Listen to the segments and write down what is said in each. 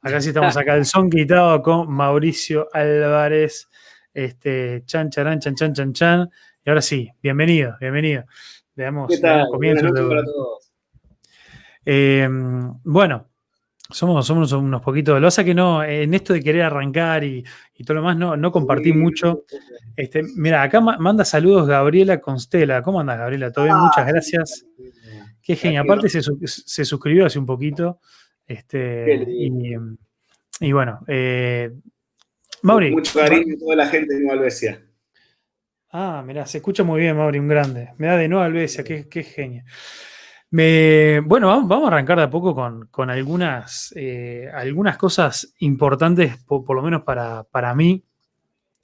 Acá sí estamos acá, el son quitado con Mauricio Álvarez. Este, chan, charán, chan, chan, chan, chan. Y ahora sí, bienvenido, bienvenido. Veamos, ¿Qué tal? comienzo de... para todos. Eh, bueno, somos, somos unos poquitos. Lo pasa que no, en esto de querer arrancar y, todo lo más, no, no compartí mucho. Este, mira, acá manda saludos Gabriela Constela. ¿Cómo andas, Gabriela? ¿Todo bien? Ah, Muchas gracias. Qué genial. Aparte se, se, suscribió hace un poquito. Este, y, bueno, eh, Mauri. Mucho cariño a toda la gente de Nueva Albesia. Ah, mirá, se escucha muy bien, Mauri, un grande. Me da de Nueva Albesia, qué, qué genio. Me, bueno, vamos, a arrancar de a poco con, algunas, eh, algunas cosas importantes, por, lo menos para, mí.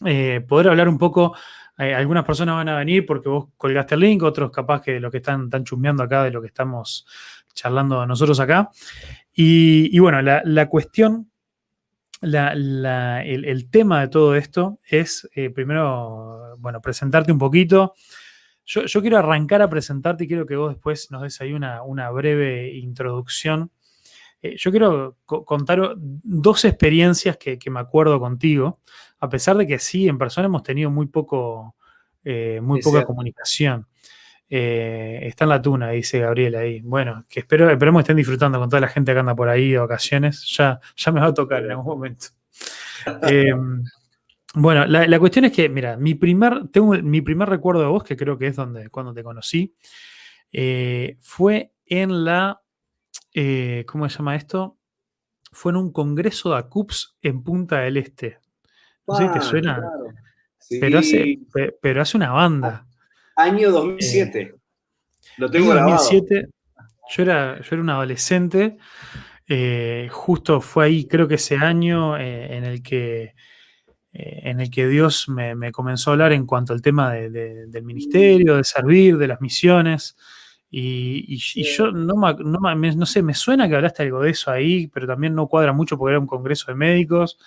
Eh, poder hablar un poco, algunas personas van a venir porque vos colgaste el link, otros capaz que lo que están, están chumbeando acá de lo que estamos charlando nosotros acá. Y, bueno, la, cuestión, el, tema de todo esto es, eh, primero, bueno, presentarte un poquito. Yo, quiero arrancar a presentarte y quiero que vos después nos des ahí una, breve introducción. Eh, yo quiero contar dos experiencias que, me acuerdo contigo, a pesar de que sí, en persona hemos tenido muy poco, eh, muy poca comunicación. Eh, está en la tuna, dice Gabriel ahí. Bueno, que espero, esperemos que estén disfrutando con toda la gente que anda por ahí de ocasiones. Ya, ya me va a tocar en algún momento. Em, bueno, la, cuestión es que, mira, mi primer, tengo mi primer recuerdo de vos, que creo que es donde, cuando te conocí, eh, fue en la, eh, ¿cómo se llama esto? Fue en un congreso de ACUPS en Punta del Este. No sé si te ah, suena. Pero, hace, pero hace una banda. Año 2007. Eh, Lo tengo grabado. 2007, yo era, yo era un adolescente. Eh, justo fue ahí, creo que ese año eh, en el que en el que Dios me, comenzó a hablar en cuanto al tema del ministerio, de servir, de las misiones. Y, yo no, no, no, sé, me suena que hablaste algo de eso ahí, pero también no cuadra mucho porque era un congreso de médicos.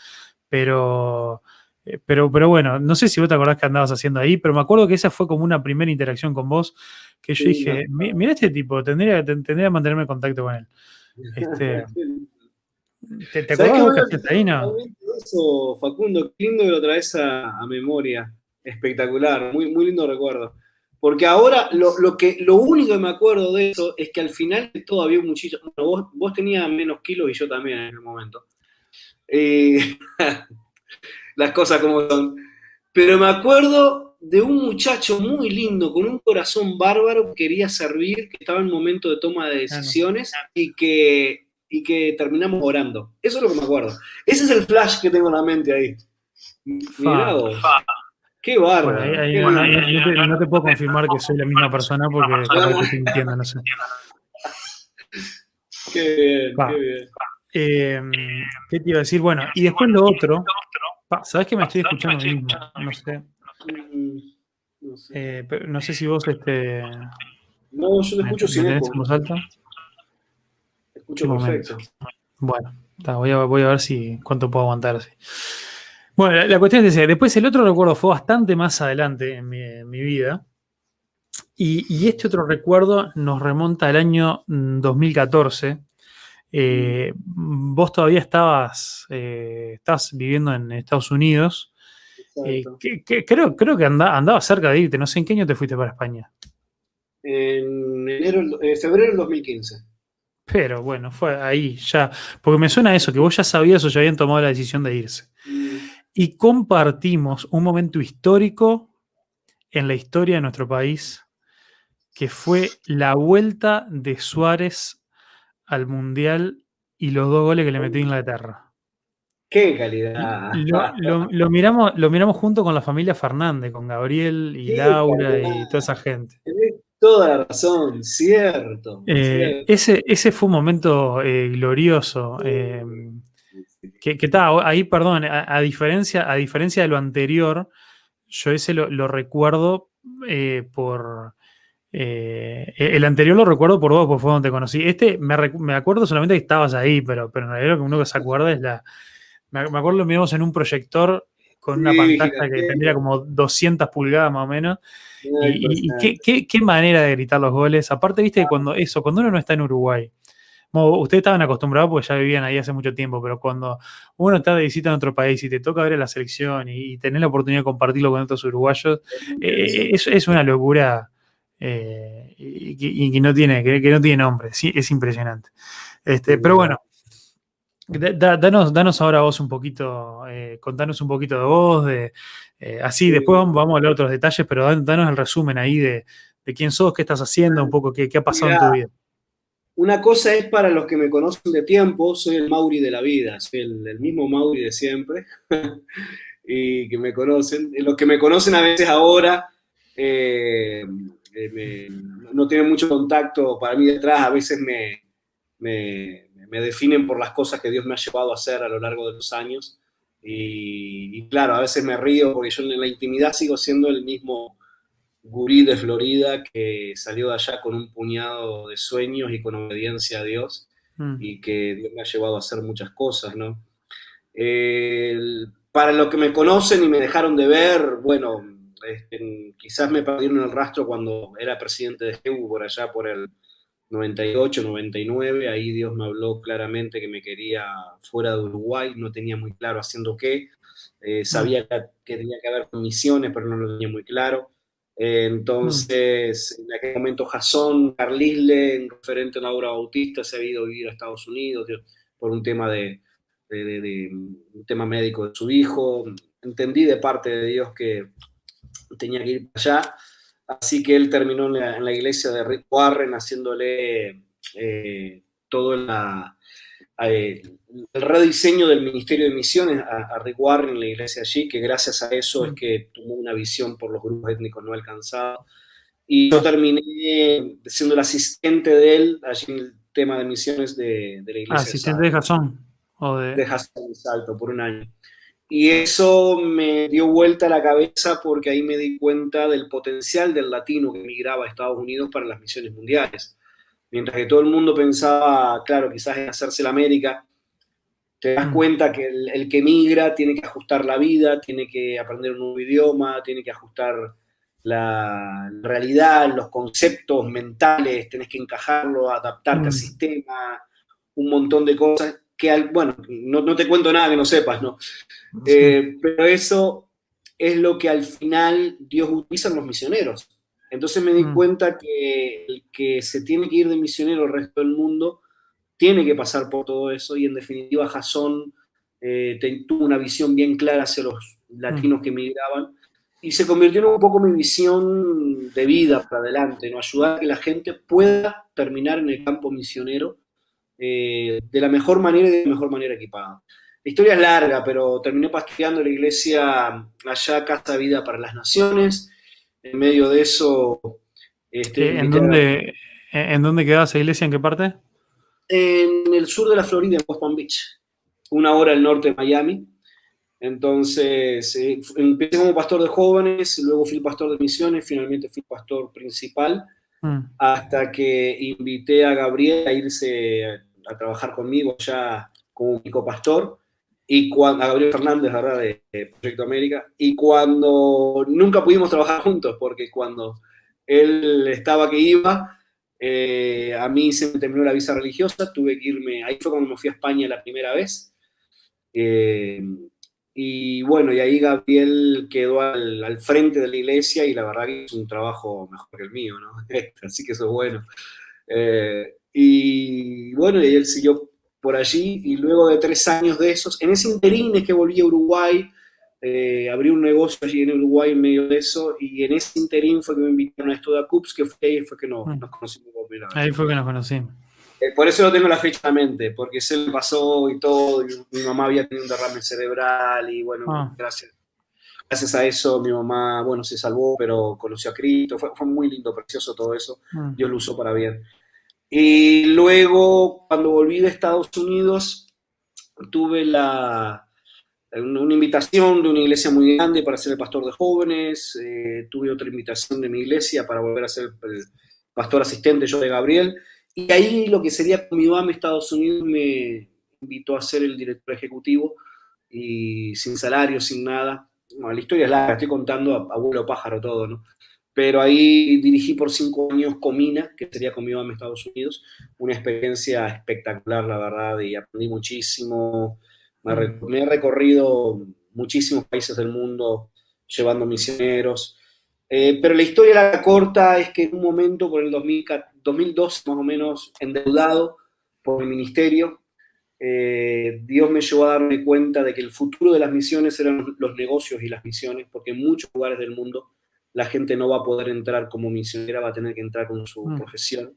Pero eh, pero, pero bueno, no sé si vos te acordás que andabas haciendo ahí, pero me acuerdo que esa fue como una primera interacción con vos, que yo dije, mira este tipo, tendría, tendría que mantenerme en contacto con él. Este, ¿Te, te acordás que ahí, no? Eso, Facundo, qué lindo que lo traes a, memoria. Espectacular, muy, muy lindo recuerdo. Porque ahora lo, que, lo único que me acuerdo de eso es que al final todavía muchísimo. vos, vos tenías menos kilos y yo también en el momento. Eh, las cosas como son. Pero me acuerdo de un muchacho muy lindo, con un corazón bárbaro, que quería servir, que estaba en momento de toma de decisiones y que, y que terminamos orando. Eso es lo que me acuerdo. Ese es el flash que tengo en la mente ahí. Mirá Qué bárbaro. no te puedo confirmar que soy la misma persona porque no estoy mintiendo, no sé. Qué bien, qué bien. Eh, ¿Qué te iba a decir? Bueno, y después lo otro, ¿Sabes que me estoy escuchando mismo? No sé. No sé. Eh, no sé si vos este. No, yo te escucho sin eco. alta? escucho perfecto. Bueno, voy, a, voy, a, ver si cuánto puedo aguantar así. Bueno, la, cuestión es esa. Después el otro recuerdo fue bastante más adelante en mi, vida. Y, y, este otro recuerdo nos remonta al año 2014, mm, eh, vos todavía estabas, eh, viviendo en Estados Unidos. Eh, que, creo, creo que andaba cerca de irte. No sé en qué año te fuiste para España. En enero, febrero del 2015. Pero bueno, fue ahí ya. Porque me suena eso, que vos ya sabías o ya habían tomado la decisión de irse. Mm. Y compartimos un momento histórico en la historia de nuestro país, que fue la vuelta de Suárez al Mundial y los dos goles que le metió Inglaterra. ¡Qué calidad! Lo, miramos, lo miramos junto con la familia Fernández, con Gabriel y Laura y toda esa gente. toda la razón, cierto. Eh, ese, ese fue un momento eh, glorioso. Eh, que, estaba ahí, perdón, a, diferencia, a diferencia de lo anterior, yo ese lo recuerdo por, eh, el anterior lo recuerdo por vos, porque fue donde te conocí. Este me, acuerdo solamente que estabas ahí, pero, pero en realidad lo que uno se acuerda es la. Me, acuerdo lo miramos en un proyector con una pantalla que tendría como 200 pulgadas más o menos. Y, qué, manera de gritar los goles. Aparte, viste, que cuando eso, cuando uno no está en Uruguay, ustedes estaban acostumbrados porque ya vivían ahí hace mucho tiempo, pero cuando uno está de visita en otro país y te toca ver a la selección y, tener la oportunidad de compartirlo con otros uruguayos, eh, es, una locura eh, y, que, no tiene, que, no tiene nombre. Sí, es impresionante. Este, pero bueno, danos, danos ahora vos un poquito, eh, contanos un poquito de vos, de, así, después vamos, a hablar otros detalles, pero danos el resumen ahí de, quién sos, qué estás haciendo, un poco qué, qué ha pasado en tu vida. Una cosa es para los que me conocen de tiempo, soy el Mauri de la vida, soy el, mismo Mauri de siempre y que me conocen. Los que me conocen a veces ahora eh, eh, no tienen mucho contacto para mí detrás, a veces me, me, definen por las cosas que Dios me ha llevado a hacer a lo largo de los años. Y, y claro, a veces me río porque yo en la intimidad sigo siendo el mismo gurí de Florida que salió de allá con un puñado de sueños y con obediencia a Dios mm. y que Dios me ha llevado a hacer muchas cosas, ¿no? para los que me conocen y me dejaron de ver, bueno, este, quizás me perdieron el rastro cuando era presidente de GEU por allá por el 98, 99, ahí Dios me habló claramente que me quería fuera de Uruguay, no tenía muy claro haciendo qué, eh, sabía que, tenía que haber misiones, pero no lo tenía muy claro. Entonces, en aquel momento Jason Carlisle, en referente a obra bautista, se había ido a vivir a Estados Unidos por un tema de, un tema médico de su hijo. Entendí de parte de Dios que tenía que ir para allá, así que él terminó en la, iglesia de Rick Warren haciéndole eh, todo la, eh, el rediseño del Ministerio de Misiones a, Rick Warren en la iglesia allí, que gracias a eso es que tuvo una visión por los grupos étnicos no alcanzados. Y yo terminé siendo el asistente de él allí en el tema de misiones de, la iglesia. Asistente de Jason. O de... de Jason Salto por un año. Y eso me dio vuelta a la cabeza porque ahí me di cuenta del potencial del latino que emigraba a Estados Unidos para las misiones mundiales. Mientras que todo el mundo pensaba, claro, quizás en hacerse la América, te das mm. cuenta que el, que migra tiene que ajustar la vida, tiene que aprender un nuevo idioma, tiene que ajustar la realidad, los conceptos mentales, tenés que encajarlo, adaptarte al mm. sistema, un montón de cosas que, bueno, no, te cuento nada que no sepas, ¿no? Eh, pero eso es lo que al final Dios utiliza en los misioneros. Entonces me di mm. cuenta que el que se tiene que ir de misionero al resto del mundo tiene que pasar por todo eso y en definitiva Jason eh, tuvo una visión bien clara hacia los latinos mm. que emigraban y se convirtió en un poco mi visión de vida para adelante, ¿no? ayudar a que la gente pueda terminar en el campo misionero eh, de la mejor manera y de la mejor manera equipada. La historia es larga, pero terminé pastoreando la iglesia allá, Casa Vida para las Naciones, en medio de eso... Este, ¿En, dónde, ¿En dónde quedaba esa iglesia? ¿En qué parte? En el sur de la Florida, en West Palm Beach, una hora al norte de Miami. Entonces, eh, empecé como pastor de jóvenes, luego fui pastor de misiones, finalmente fui pastor principal, mm. hasta que invité a Gabriel a irse a, trabajar conmigo ya como único pastor y cuando, a Gabriel Fernández, ¿verdad? De, Proyecto América, y cuando nunca pudimos trabajar juntos, porque cuando él estaba que iba, eh, a mí se me terminó la visa religiosa, tuve que irme, ahí fue cuando me fui a España la primera vez, eh, y bueno, y ahí Gabriel quedó al, frente de la iglesia y la verdad es un trabajo mejor que el mío, ¿no? Así que eso es bueno. Eh, y bueno, y él siguió por allí y luego de tres años de esos, en ese interín es que volví a Uruguay, eh, abrí un negocio allí en Uruguay en medio de eso y en ese interín fue que me invitaron a esto de CUPS, que fue ahí fue que nos, mm. conocimos Ahí fue que nos conocimos. Eh, por eso no tengo la fecha en mente, porque se me pasó y todo, y mi mamá había tenido un derrame cerebral y bueno, ah. gracias, gracias a eso mi mamá, bueno, se salvó, pero conoció a Cristo, fue, fue muy lindo, precioso todo eso, mm. Dios lo usó para bien. Y luego, cuando volví de Estados Unidos, tuve la, una invitación de una iglesia muy grande para ser el pastor de jóvenes, eh, tuve otra invitación de mi iglesia para volver a ser el pastor asistente yo de Gabriel, y ahí lo que sería mi en Estados Unidos me invitó a ser el director ejecutivo y sin salario, sin nada. la historia es larga, estoy contando a abuelo pájaro todo, ¿no? Pero ahí dirigí por cinco años Comina, que sería conmigo en Estados Unidos, una experiencia espectacular, la verdad, y aprendí muchísimo, me, he recorrido muchísimos países del mundo llevando misioneros, eh, pero la historia la corta es que en un momento, por el 2012 más o menos, endeudado por el ministerio, eh, Dios me llevó a darme cuenta de que el futuro de las misiones eran los negocios y las misiones, porque en muchos lugares del mundo la gente no va a poder entrar como misionera, va a tener que entrar con su mm. profesión.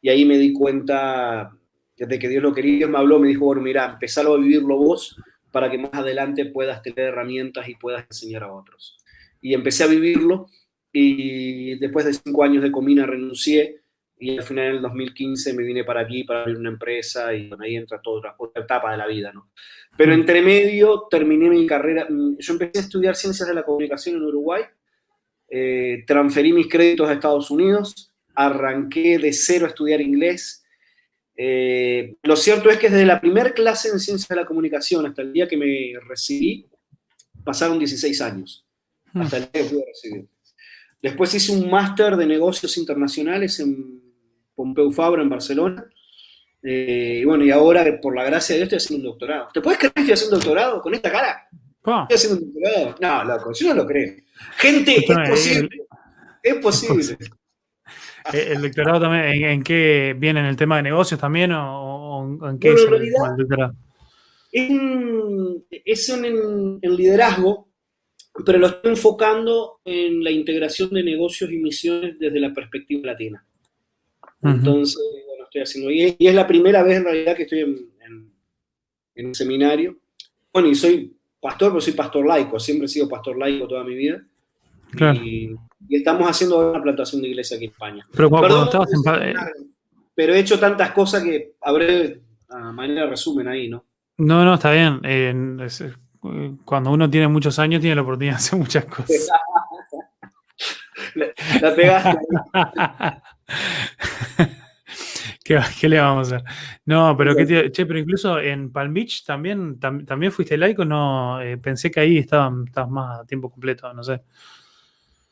Y ahí me di cuenta, desde que Dios lo quería, me habló, me dijo, bueno, mira, empezalo a vivirlo vos para que más adelante puedas tener herramientas y puedas enseñar a otros. Y empecé a vivirlo y después de cinco años de Comina renuncié y al final del 2015 me vine para aquí para abrir una empresa y ahí entra toda otra, etapa de la vida, ¿no? Pero mm. entre medio terminé mi carrera, mm, yo empecé a estudiar ciencias de la comunicación en Uruguay eh, transferí mis créditos a Estados Unidos, arranqué de cero a estudiar inglés. Eh, lo cierto es que desde la primera clase en ciencias de la comunicación hasta el día que me recibí, pasaron 16 años, hmm. hasta el día que pude recibir. Después hice un máster de negocios internacionales en Pompeu Fabra, en Barcelona. Eh, y bueno, y ahora, por la gracia de Dios, estoy haciendo un doctorado. ¿Te puedes creer que estoy haciendo un doctorado con esta cara? Estoy haciendo un doctorado. No, loco, yo no lo creo. Gente, es posible. es posible. ¿El doctorado también en, qué viene? ¿En el tema de negocios también? ¿O, en qué es el, doctorado? Es, en, liderazgo, pero lo estoy enfocando en la integración de negocios y misiones desde la perspectiva latina. Entonces, bueno, estoy haciendo. Y es, la primera vez en realidad que estoy en, en un seminario. Bueno, y soy pastor, pero soy pastor laico, siempre he sido pastor laico toda mi vida. Y, estamos haciendo una plantación de iglesia aquí en España. Pero cuando, estabas en... Pero he hecho tantas cosas que habré, a manera de resumen ahí, ¿no? No, no, está bien. cuando uno tiene muchos años, tiene la oportunidad de hacer muchas cosas. la, pegaste. ¿Qué, le vamos a hacer? No, pero, ¿qué che, pero incluso en Palm Beach también, también fuiste laico, no, eh, pensé que ahí estabas más a tiempo completo, no sé.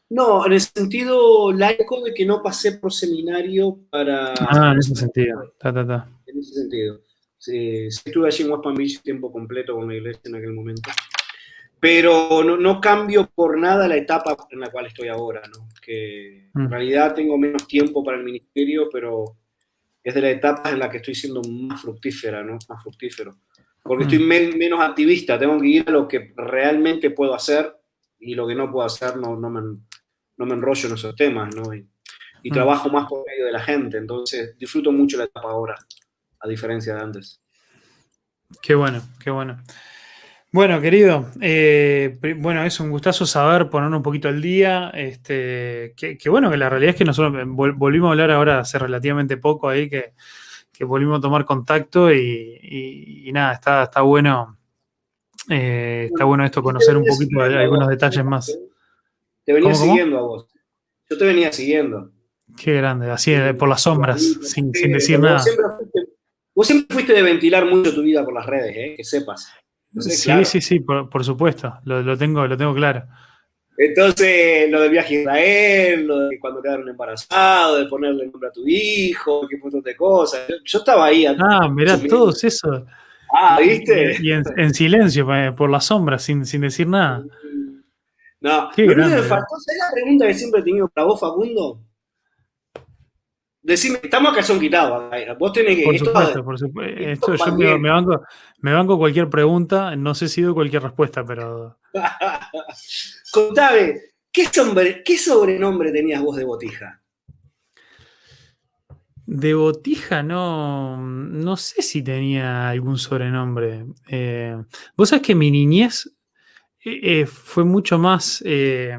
No, en el sentido laico de que no pasé por seminario para... Ah, en ese sentido, En ese sentido. Sí, estuve allí en West Beach tiempo completo con la iglesia en aquel momento. Pero no, no, cambio por nada la etapa en la cual estoy ahora, ¿no? Que en mm. realidad tengo menos tiempo para el ministerio, pero es de las etapas en las que estoy siendo más fructífera, ¿no? Más fructífero. Porque estoy mm. menos activista, tengo que ir a lo que realmente puedo hacer y lo que no puedo hacer no, no, me, no me enrollo en esos temas, ¿no? Y, mm. trabajo más por medio de la gente, entonces disfruto mucho la etapa ahora, a diferencia de antes. Qué bueno, qué bueno. Bueno, querido, eh, bueno, es un gustazo saber poner un poquito al día. Este, que, bueno, que la realidad es que nosotros volvimos a hablar ahora hace relativamente poco ahí, que, volvimos a tomar contacto y, nada, está, está bueno. Eh, está bueno esto, conocer un poquito algunos detalles más. Te venía siguiendo a vos. Yo te venía siguiendo. Qué grande, así por las sombras, sin, decir nada. vos siempre fuiste de ventilar mucho tu vida por las redes, ¿eh? que sepas sí, sí, sí, por, supuesto, lo, tengo, lo tengo claro. Entonces, lo del viaje a Israel, lo de cuando quedaron embarazados, de ponerle nombre a tu hijo, qué montón de cosas. Yo, estaba ahí. Ah, mirá, todos eso. Ah, ¿viste? Y, en, silencio, eh, por la sombra, sin, decir nada. No, qué lo faltó, ¿sabes la pregunta que siempre he tenido para vos, Facundo? Decime, estamos a calzón quitado. Vos tenés que. Por supuesto, por supuesto. yo me, banco, me, banco, cualquier pregunta, no sé si doy cualquier respuesta, pero. Contame, ¿qué, ¿qué sobrenombre tenías vos de botija? De botija no, no sé si tenía algún sobrenombre. Eh, vos sabés que mi niñez eh, eh, fue mucho más eh,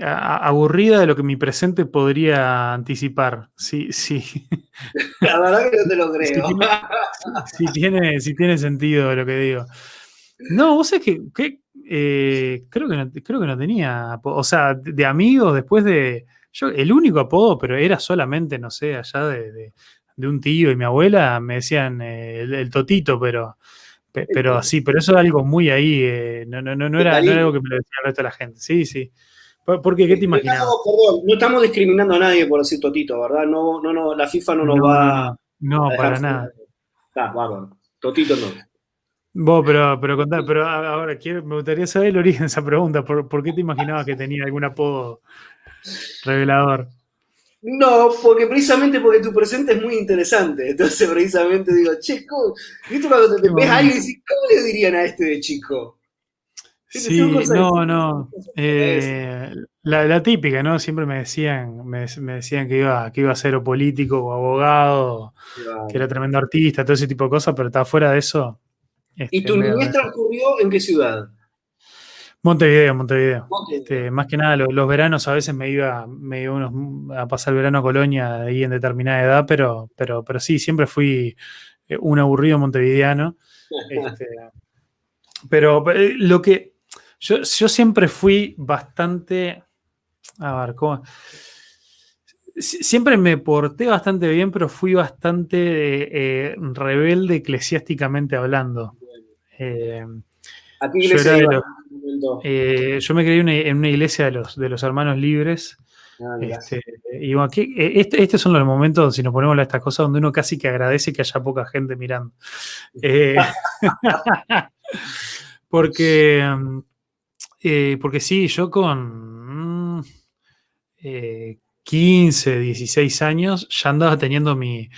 aburrida de lo que mi presente podría anticipar. Sí, sí. La verdad que no te lo creo. Si tiene, si tiene, sentido lo que digo. No, vos sabés que, eh, creo, que no, creo que no tenía, o sea, de, amigos después de, yo, el único apodo, pero era solamente, no sé, allá de, un tío y mi abuela, me decían eh, el, totito, pero, pero así, pero eso es algo muy ahí, no, no, no, era, no, era, algo que me lo decía el resto de la gente, sí, sí. ¿Por qué? ¿Qué te imaginabas? No, perdón, no estamos discriminando a nadie por decir Totito, ¿verdad? No, no, no, la FIFA no nos va. No, para nada. Está, bárbaro. Totito no. Vos, pero, pero contá, pero ahora quiero, me gustaría saber el origen de esa pregunta. ¿Por, ¿Por, qué te imaginabas que tenía algún apodo revelador? No, porque precisamente porque tu presente es muy interesante. Entonces, precisamente digo, chico, ¿viste cuando te, ves a alguien y dices, ¿cómo le dirían a este de chico? Sí, no, no. Eh, la, típica, ¿no? Siempre me decían, me, decían que iba, que iba a ser político o abogado, que era tremendo artista, todo ese tipo de cosas, pero está fuera de eso. ¿Y tu este, niñez transcurrió en qué ciudad? Montevideo, Montevideo. Este, más que nada, los, veranos a veces me iba, me iba a pasar el verano a Colonia ahí en determinada edad, pero, pero, pero sí, siempre fui eh, un aburrido montevideano. Este, pero eh, lo que yo, siempre fui bastante. A ver, ¿cómo? Siempre me porté bastante bien, pero fui bastante eh, rebelde eclesiásticamente hablando. ¿A qué iglesia eh, yo me creí en una iglesia de los, de los hermanos libres. Ah, este, y aquí, eh, este, estos son los momentos, si nos ponemos a estas cosas, donde uno casi que agradece que haya poca gente mirando. Eh, porque, porque sí, yo con 15, 16 años ya andaba teniendo mi.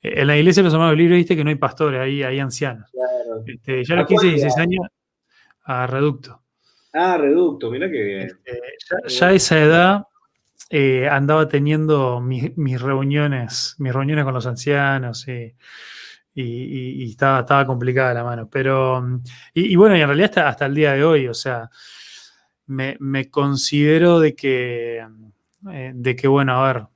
En la iglesia de los hermanos libres, viste que no hay pastores, hay, hay ancianos. Este, ya a los 15, 16 años, a reducto. Ah, reducto, mira qué bien. Este, ya, a esa edad eh, andaba teniendo mis, reuniones, mis reuniones con los ancianos y, estaba, estaba, complicada la mano. Pero, y, bueno, y en realidad hasta, hasta, el día de hoy, o sea, me, considero de que, eh, de que, bueno, a ver,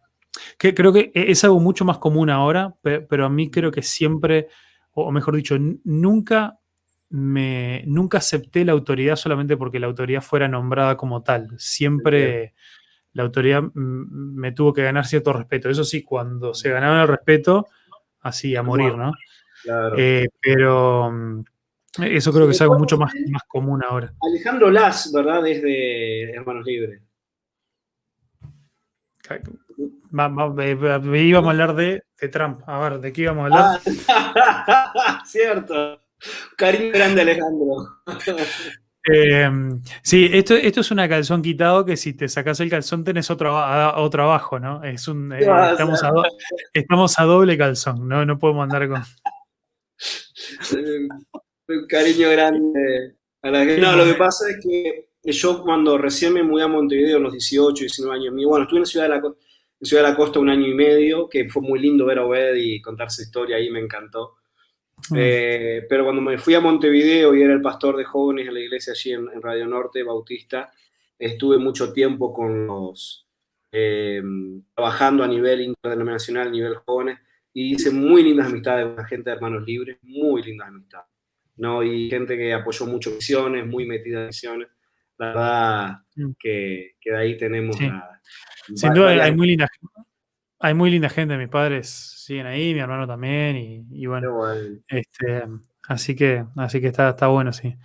que creo que e, es algo mucho más común ahora, pero a mí creo que siempre, o mejor dicho, nunca me, nunca acepté la autoridad solamente porque la autoridad fuera nombrada como tal. Siempre la autoridad me tuvo que ganar cierto respeto. Eso sí, cuando se ganaba el respeto, así a morir, ¿no? Eh, pero mm, eso creo que es algo mucho más, más común ahora. Alejandro Las, ¿verdad? Desde Hermanos Libres. íbamos a hablar de, de, Trump. A ver, ¿de qué íbamos a hablar? Ah, cierto. Cariño grande, Alejandro. Em, sí, esto, esto es una calzón quitado que si te sacas el calzón tenés otro, otro abajo, ¿no? Es un, eh, estamos, a doble calzón, ¿no? No podemos andar con. Un cariño grande a la. No, lo que pasa es que yo cuando recién me mudé a Montevideo, a los 18, 19 años, bueno, estuve en Ciudad de la, en Ciudad de la Costa un año y medio, que fue muy lindo ver a Obed y contar su historia ahí, me encantó. Mm. Eh, pero cuando me fui a Montevideo y era el pastor de jóvenes en la iglesia allí en, Radio Norte, Bautista, estuve mucho tiempo con los, eh, trabajando a nivel internacional, a nivel jóvenes, y hice muy lindas amistades con la gente de Hermanos Libres, muy lindas amistades. ¿no? Y gente que apoyó mucho misiones, muy metida en misiones. La verdad mm. que, que de ahí tenemos Sin duda hay muy lindas hay muy linda gente, mis padres siguen ahí, mi hermano también, y, bueno, este, así que, así que está, está bueno, sí.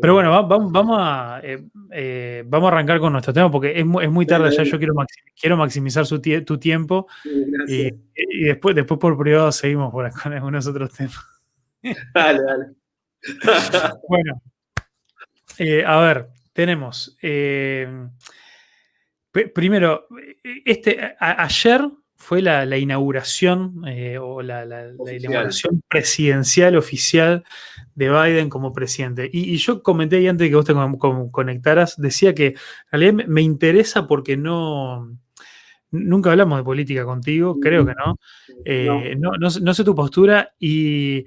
Pero bueno, vamos, vamos, a, eh, eh, vamos a arrancar con nuestro tema porque es, es muy tarde ya. Yo quiero, quiero maximizar su tu tiempo y, después, después por privado seguimos por con algunos otros temas. Dale, dale. bueno, eh, a ver, tenemos. Primero, este, ayer fue la, inauguración eh, o la, inauguración presidencial oficial de Biden como presidente. Y, yo comenté ahí antes de que vos te conectaras, decía que en realidad me, interesa porque no, nunca hablamos de política contigo, creo que no. Eh, no. sé tu postura y,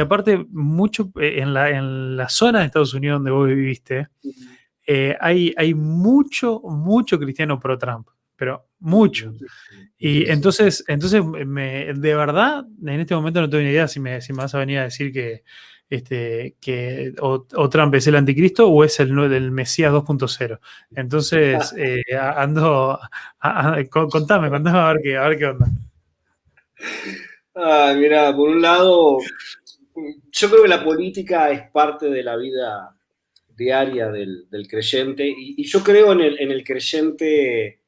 aparte, mucho eh, en la, en la zona de Estados Unidos donde vos viviste, hay, hay mucho, mucho cristiano pro Trump pero mucho. Y entonces, entonces me, de verdad, en este momento no tengo ni idea si me, si vas a venir a decir que, este, que o, Trump es el anticristo o es el, del Mesías 2.0. Entonces, eh, ando, contame, contame a ver qué, a ver qué onda. Ah, mira, por un lado, yo creo que la política es parte de la vida diaria del, creyente. Y, yo creo en el, creyente,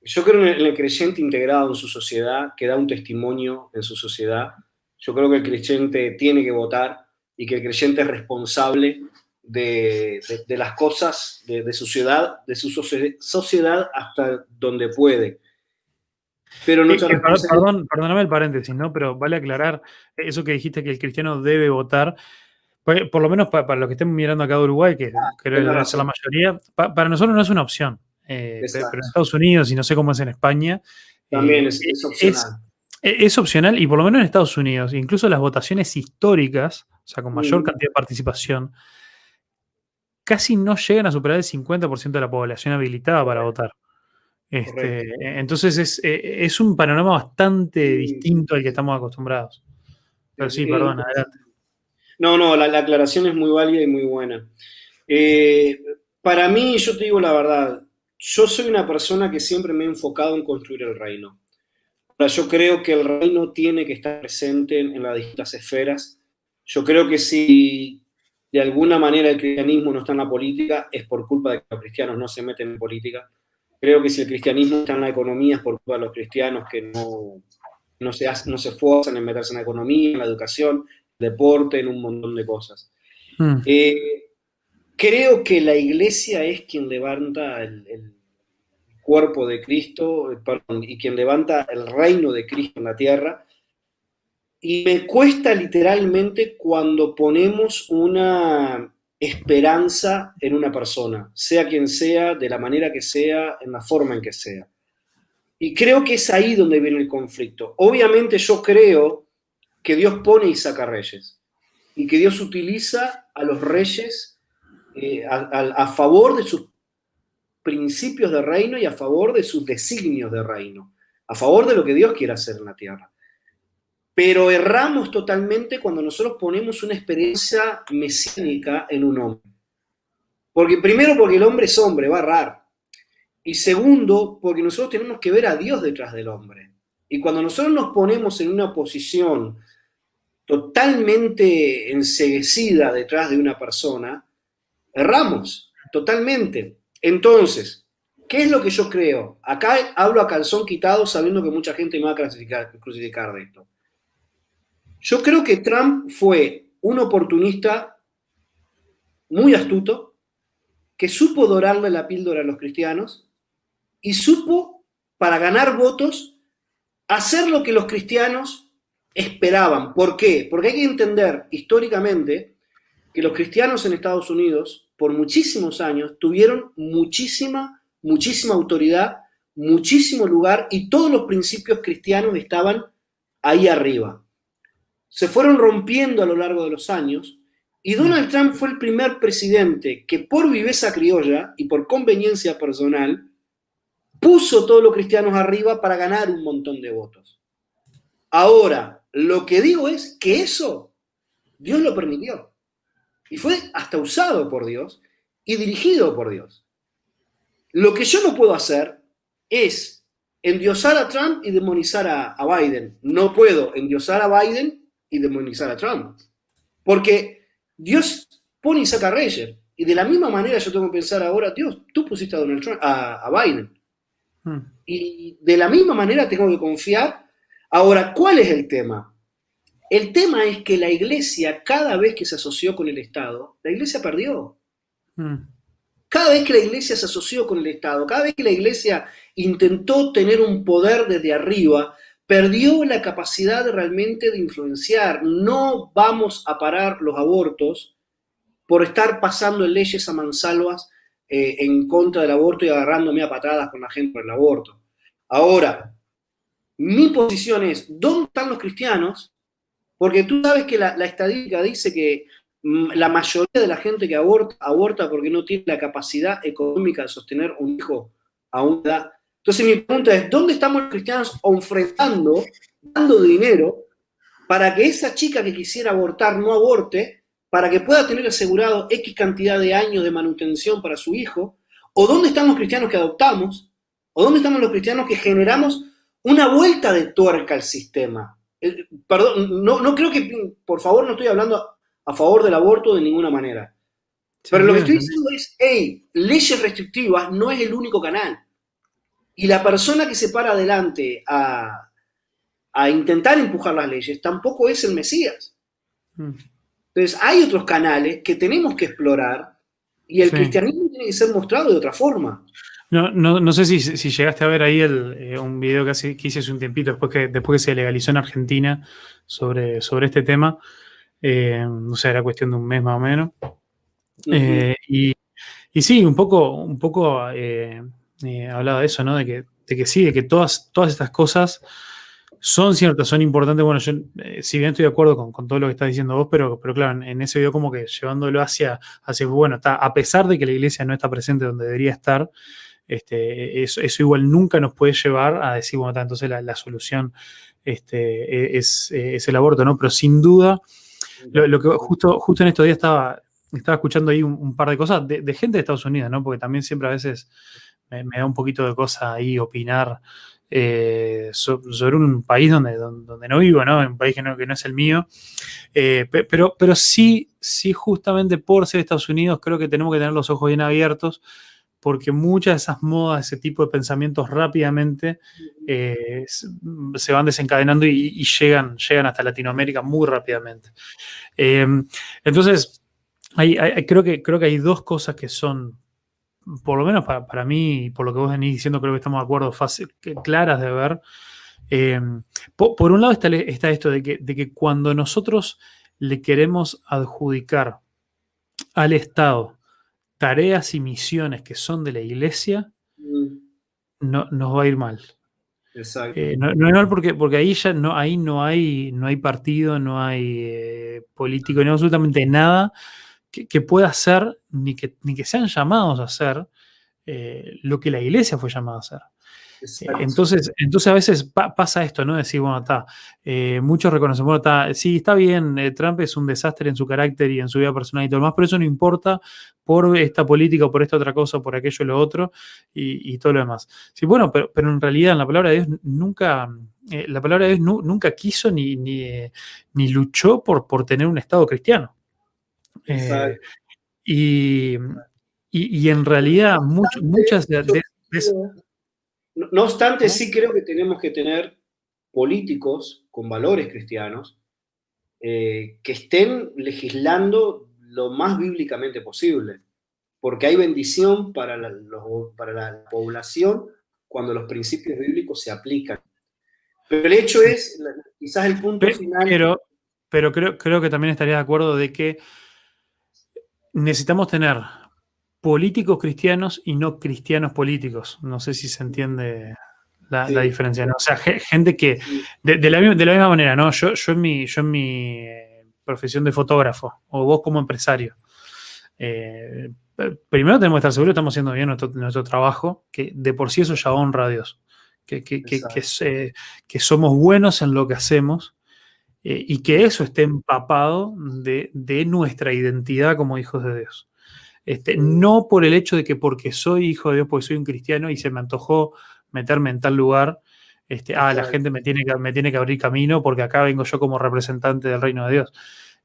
yo creo en el, creyente integrado en su sociedad, que da un testimonio en su sociedad. Yo creo que el creyente tiene que votar y que el creyente es responsable de, las cosas de, su ciudad, de su sociedad hasta donde puede. Pero no perdón, perdóname el paréntesis, ¿no? Pero vale aclarar eso que dijiste que el cristiano debe votar. Pues, por, lo menos para, los que estén mirando acá de Uruguay, que ah, creo que es la mayoría, para nosotros no es una opción. Eh, pero en Estados Unidos, y no sé cómo es en España. También es, eh, opcional. Es, opcional, y por lo menos en Estados Unidos, incluso las votaciones históricas, o sea, con mayor mm. cantidad de participación, casi no llegan a superar el 50% de la población habilitada para votar. Este, entonces e, es, un panorama bastante distinto al que estamos acostumbrados. Pero sí, perdón, adelante. No, no, la, aclaración es muy válida y muy buena. Eh, para mí, yo te digo la verdad, yo soy una persona que siempre me he enfocado en construir el reino. yo creo que el reino tiene que estar presente en las distintas esferas. Yo creo que si de alguna manera el cristianismo no está en la política, es por culpa de que los cristianos no se meten en política Creo que si el cristianismo está en la economía es por culpa de los cristianos que no, no, se, no se esfuerzan en meterse en la economía, en la educación, deporte, en un montón de cosas. Hmm. Eh, creo que la iglesia es quien levanta el, cuerpo de Cristo eh, y quien levanta el reino de Cristo en la tierra. Y me cuesta literalmente cuando ponemos una esperanza en una persona, sea quien sea, de la manera que sea, en la forma en que sea. Y creo que es ahí donde viene el conflicto. Obviamente yo creo que Dios pone y saca reyes y que Dios utiliza a los reyes eh, a, favor de sus principios de reino y a favor de sus designios de reino, a favor de lo que Dios quiere hacer en la tierra. Pero erramos totalmente cuando nosotros ponemos una experiencia mesiánica en un hombre. Porque primero porque el hombre es hombre, va a errar. Y segundo, porque nosotros tenemos que ver a Dios detrás del hombre. Y cuando nosotros nos ponemos en una posición totalmente enseguecida detrás de una persona, erramos totalmente. Entonces, ¿qué es lo que yo creo? Acá hablo a calzón quitado sabiendo que mucha gente me va a crucificar de esto. Yo creo que Trump fue un oportunista muy astuto, que supo dorarle la píldora a los cristianos y supo, para ganar votos, hacer lo que los cristianos esperaban. ¿Por qué? Porque hay que entender históricamente que los cristianos en Estados Unidos, por muchísimos años, tuvieron muchísima, muchísima autoridad, muchísimo lugar y todos los principios cristianos estaban ahí arriba se fueron rompiendo a lo largo de los años y Donald Trump fue el primer presidente que por viveza criolla y por conveniencia personal puso todos los cristianos arriba para ganar un montón de votos. Ahora, lo que digo es que eso Dios lo permitió y fue hasta usado por Dios y dirigido por Dios. Lo que yo no puedo hacer es endiosar a Trump y demonizar a, a Biden. No puedo endiosar a Biden y demonizar a Trump. Porque Dios pone y saca reyes. Y de la misma manera yo tengo que pensar ahora, Dios, tú pusiste a Donald Trump, a, Biden. Hmm. Y de la misma manera tengo que confiar. Ahora, ¿cuál es el tema? El tema es que la iglesia, cada vez que se asoció con el Estado, la iglesia perdió. Hmm. Cada vez que la iglesia se asoció con el Estado, cada vez que la iglesia intentó tener un poder desde arriba, perdió la capacidad realmente de influenciar. No vamos a parar los abortos por estar pasando leyes a mansalvas eh, en contra del aborto y agarrándome a patadas con la gente por el aborto. Ahora, mi posición es, ¿dónde están los cristianos? Porque tú sabes que la, estadística dice que mm, la mayoría de la gente que aborta, aborta porque no tiene la capacidad económica de sostener un hijo a una edad entonces mi pregunta es, ¿dónde estamos los cristianos ofrendando, dando dinero para que esa chica que quisiera abortar no aborte, para que pueda tener asegurado X cantidad de años de manutención para su hijo? ¿O dónde están los cristianos que adoptamos? ¿O dónde estamos los cristianos que generamos una vuelta de tuerca al sistema? Eh, perdón, no, no creo que, por favor, no estoy hablando a favor del aborto de ninguna manera. Pero lo que estoy diciendo es, hey, leyes restrictivas no es el único canal. Y la persona que se para adelante a, intentar empujar las leyes tampoco es el Mesías. Mm. Entonces, hay otros canales que tenemos que explorar y el cristianismo tiene que ser mostrado de otra forma. No, no, no sé si, si, llegaste a ver ahí el, eh, un video que, hace, hice hace un tiempito, después que, después que se legalizó en Argentina sobre, sobre este tema. Eh, no sé, era cuestión de un mes más o menos. Eh, y, y, sí, un poco, un poco hablaba de eso, ¿no? De que, de que sí, de que todas, todas estas cosas son ciertas, son importantes. Bueno, yo, eh, si bien estoy de acuerdo con, todo lo que estás diciendo vos, pero, pero claro, en, ese video como que llevándolo hacia, hacia, bueno, está, a pesar de que la iglesia no está presente donde debería estar, este, eso, igual nunca nos puede llevar a decir, bueno, entonces la, solución este, es, el aborto, ¿no? Pero sin duda, lo, que justo, justo en estos días estaba, estaba escuchando ahí un, par de cosas de, gente de Estados Unidos, ¿no? Porque también siempre a veces me, me da un poquito de cosa ahí opinar eh, sobre un país donde, donde, no vivo, ¿no? Un país que no, que no es el mío. Eh, pero, pero sí, sí, justamente por ser Estados Unidos, creo que tenemos que tener los ojos bien abiertos porque muchas de esas modas, ese tipo de pensamientos rápidamente eh, se van desencadenando y, llegan, llegan hasta Latinoamérica muy rápidamente. entonces, creo, que, creo que hay dos cosas que son por lo menos para, mí, por lo que vos venís diciendo, creo que estamos de acuerdo, fácil, claras de ver. Eh, por, un lado está, está esto de que, de que, cuando nosotros le queremos adjudicar al Estado tareas y misiones que son de la iglesia, no, nos va a ir mal. Exacto. Eh, no, es mal porque, porque ahí ya no, ahí no hay, no hay partido, no hay eh, político, no absolutamente nada que, pueda hacer, ni que, ni que sean llamados a hacer eh, lo que la iglesia fue llamada a hacer. entonces, entonces a veces pasa esto, ¿no? Decir, bueno, está, eh, muchos reconocen, bueno, está, sí, está bien, eh, Trump es un desastre en su carácter y en su vida personal y todo lo demás, pero eso no importa por esta política por esta otra cosa, por aquello o lo otro y, todo lo demás. Sí, bueno, pero, pero, en realidad en la palabra de Dios nunca, la palabra de Dios nunca quiso ni, ni, ni luchó por, por tener un Estado cristiano. Eh, y, y, en realidad muchas de, No obstante, sí creo que tenemos que tener políticos con valores cristianos eh, que estén legislando lo más bíblicamente posible, porque hay bendición para la, para la población cuando los principios bíblicos se aplican. Pero el hecho es, quizás el punto final... Pero, pero creo, creo que también estaría de acuerdo de que necesitamos tener políticos cristianos y no cristianos políticos. No sé si se entiende la, diferencia. ¿no? O sea, gente que, de, la, misma manera, ¿no? Yo, yo, en mi, yo en mi eh, profesión de fotógrafo, o vos como empresario, eh, primero tenemos que estar seguros que estamos haciendo bien nuestro, trabajo, que de por sí eso ya honra a Dios. Que, que, que, que, somos buenos en lo que hacemos eh, y que eso esté empapado de, nuestra identidad como hijos de Dios. Este, no por el hecho de que porque soy hijo de Dios, porque soy un cristiano y se me antojó meterme en tal lugar, este, ah, la gente me tiene, que, me tiene que abrir camino porque acá vengo yo como representante del reino de Dios.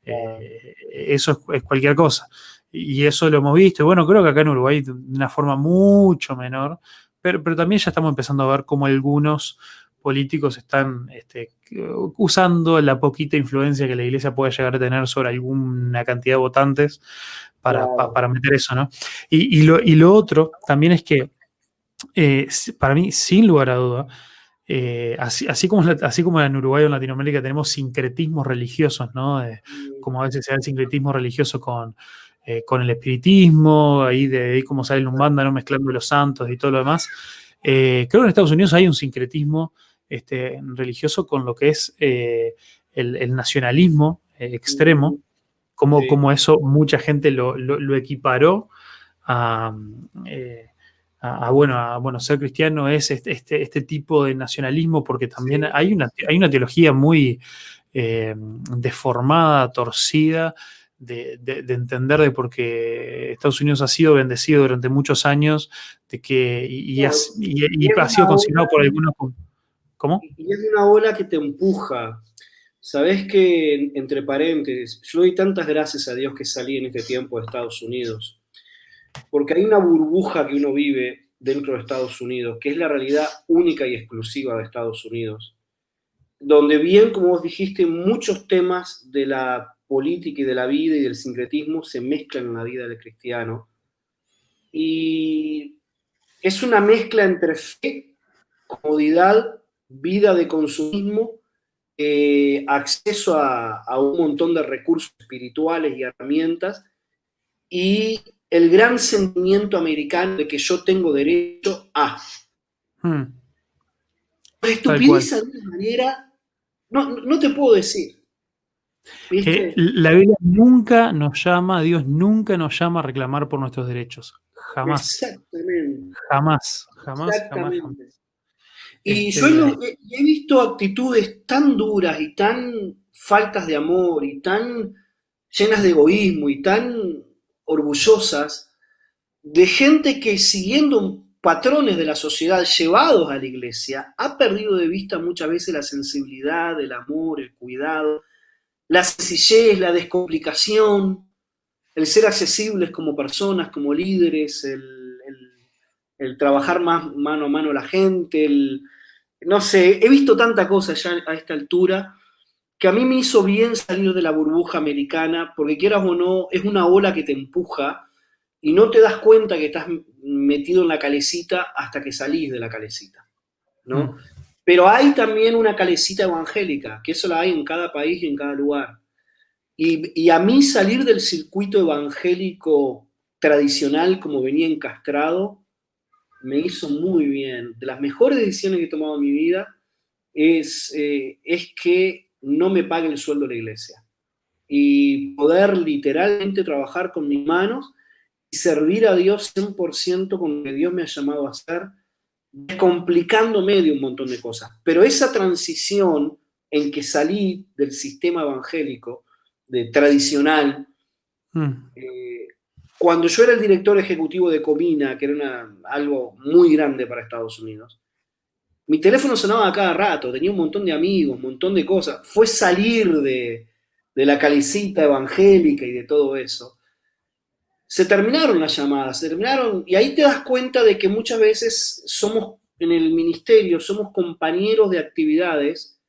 Eh, eso es, cualquier cosa. Y eso lo hemos visto. Y bueno, creo que acá en Uruguay de una forma mucho menor, pero, pero también ya estamos empezando a ver cómo algunos políticos están este, usando la poquita influencia que la iglesia puede llegar a tener sobre alguna cantidad de votantes para, meter eso, ¿no? Y, lo, otro también es que, eh, para mí, sin lugar a duda, eh, así, como, así como en Uruguay o en Latinoamérica tenemos sincretismos religiosos, ¿no? como a veces se da el sincretismo religioso con, eh, con el espiritismo, ahí de, ahí cómo sale el umbanda, ¿no? Mezclando los santos y todo lo demás. creo que en Estados Unidos hay un sincretismo este, religioso con lo que es el, nacionalismo extremo, como, como eso mucha gente lo, equiparó eh, a, bueno, a, bueno, ser cristiano es este, este, este, tipo de nacionalismo, porque también hay, una, hay una teología muy deformada, torcida, de, entender de por qué Estados Unidos ha sido bendecido durante muchos años, de que, y, ha, sido considerado por algunos ¿Cómo? Y es una ola que te empuja. O Sabes que, entre paréntesis, yo doy tantas gracias a Dios que salí en este tiempo de Estados Unidos, porque hay una burbuja que uno vive dentro de Estados Unidos, que es la realidad única y exclusiva de Estados Unidos, donde bien, como vos dijiste, muchos temas de la política y de la vida y del sincretismo se mezclan en la vida del cristiano. Y es una mezcla entre fe, comodidad, vida de consumismo eh, acceso a, un montón de recursos espirituales y herramientas y el gran sentimiento americano de que yo tengo derecho a. Hmm. Estupidez de una manera, no, te puedo decir. Eh, la Biblia nunca nos llama, Dios nunca nos llama a reclamar por nuestros derechos. Jamás. Exactamente. Jamás, jamás, jamás. Y este, yo he, visto actitudes tan duras y tan faltas de amor y tan llenas de egoísmo y tan orgullosas de gente que siguiendo patrones de la sociedad llevados a la iglesia ha perdido de vista muchas veces la sensibilidad, el amor, el cuidado, la sencillez, la descomplicación, el ser accesibles como personas, como líderes, el, el trabajar más mano a mano a la gente, el, no sé, he visto tanta cosa ya a esta altura que a mí me hizo bien salir de la burbuja americana, porque quieras o no, es una ola que te empuja y no te das cuenta que estás metido en la calecita hasta que salís de la calecita, ¿no? Mm. Pero hay también una calecita evangélica, que eso la hay en cada país y en cada lugar. Y, y a mí salir del circuito evangélico tradicional como venía encastrado, me hizo muy bien. De las mejores decisiones que he tomado en mi vida es, eh, es que no me pague el sueldo de la iglesia. Y poder literalmente trabajar con mis manos y servir a Dios 100% con lo que Dios me ha llamado a hacer, complicándome de un montón de cosas. Pero esa transición en que salí del sistema evangélico, de tradicional, mm. eh, cuando yo era el director ejecutivo de Comina, que era algo muy grande para Estados Unidos, mi teléfono sonaba a cada rato, tenía un montón de amigos, un montón de cosas. Fue salir de, la calicita evangélica y de todo eso. Se terminaron las llamadas, se terminaron, y ahí te das cuenta de que muchas veces somos en el ministerio, somos compañeros de actividades,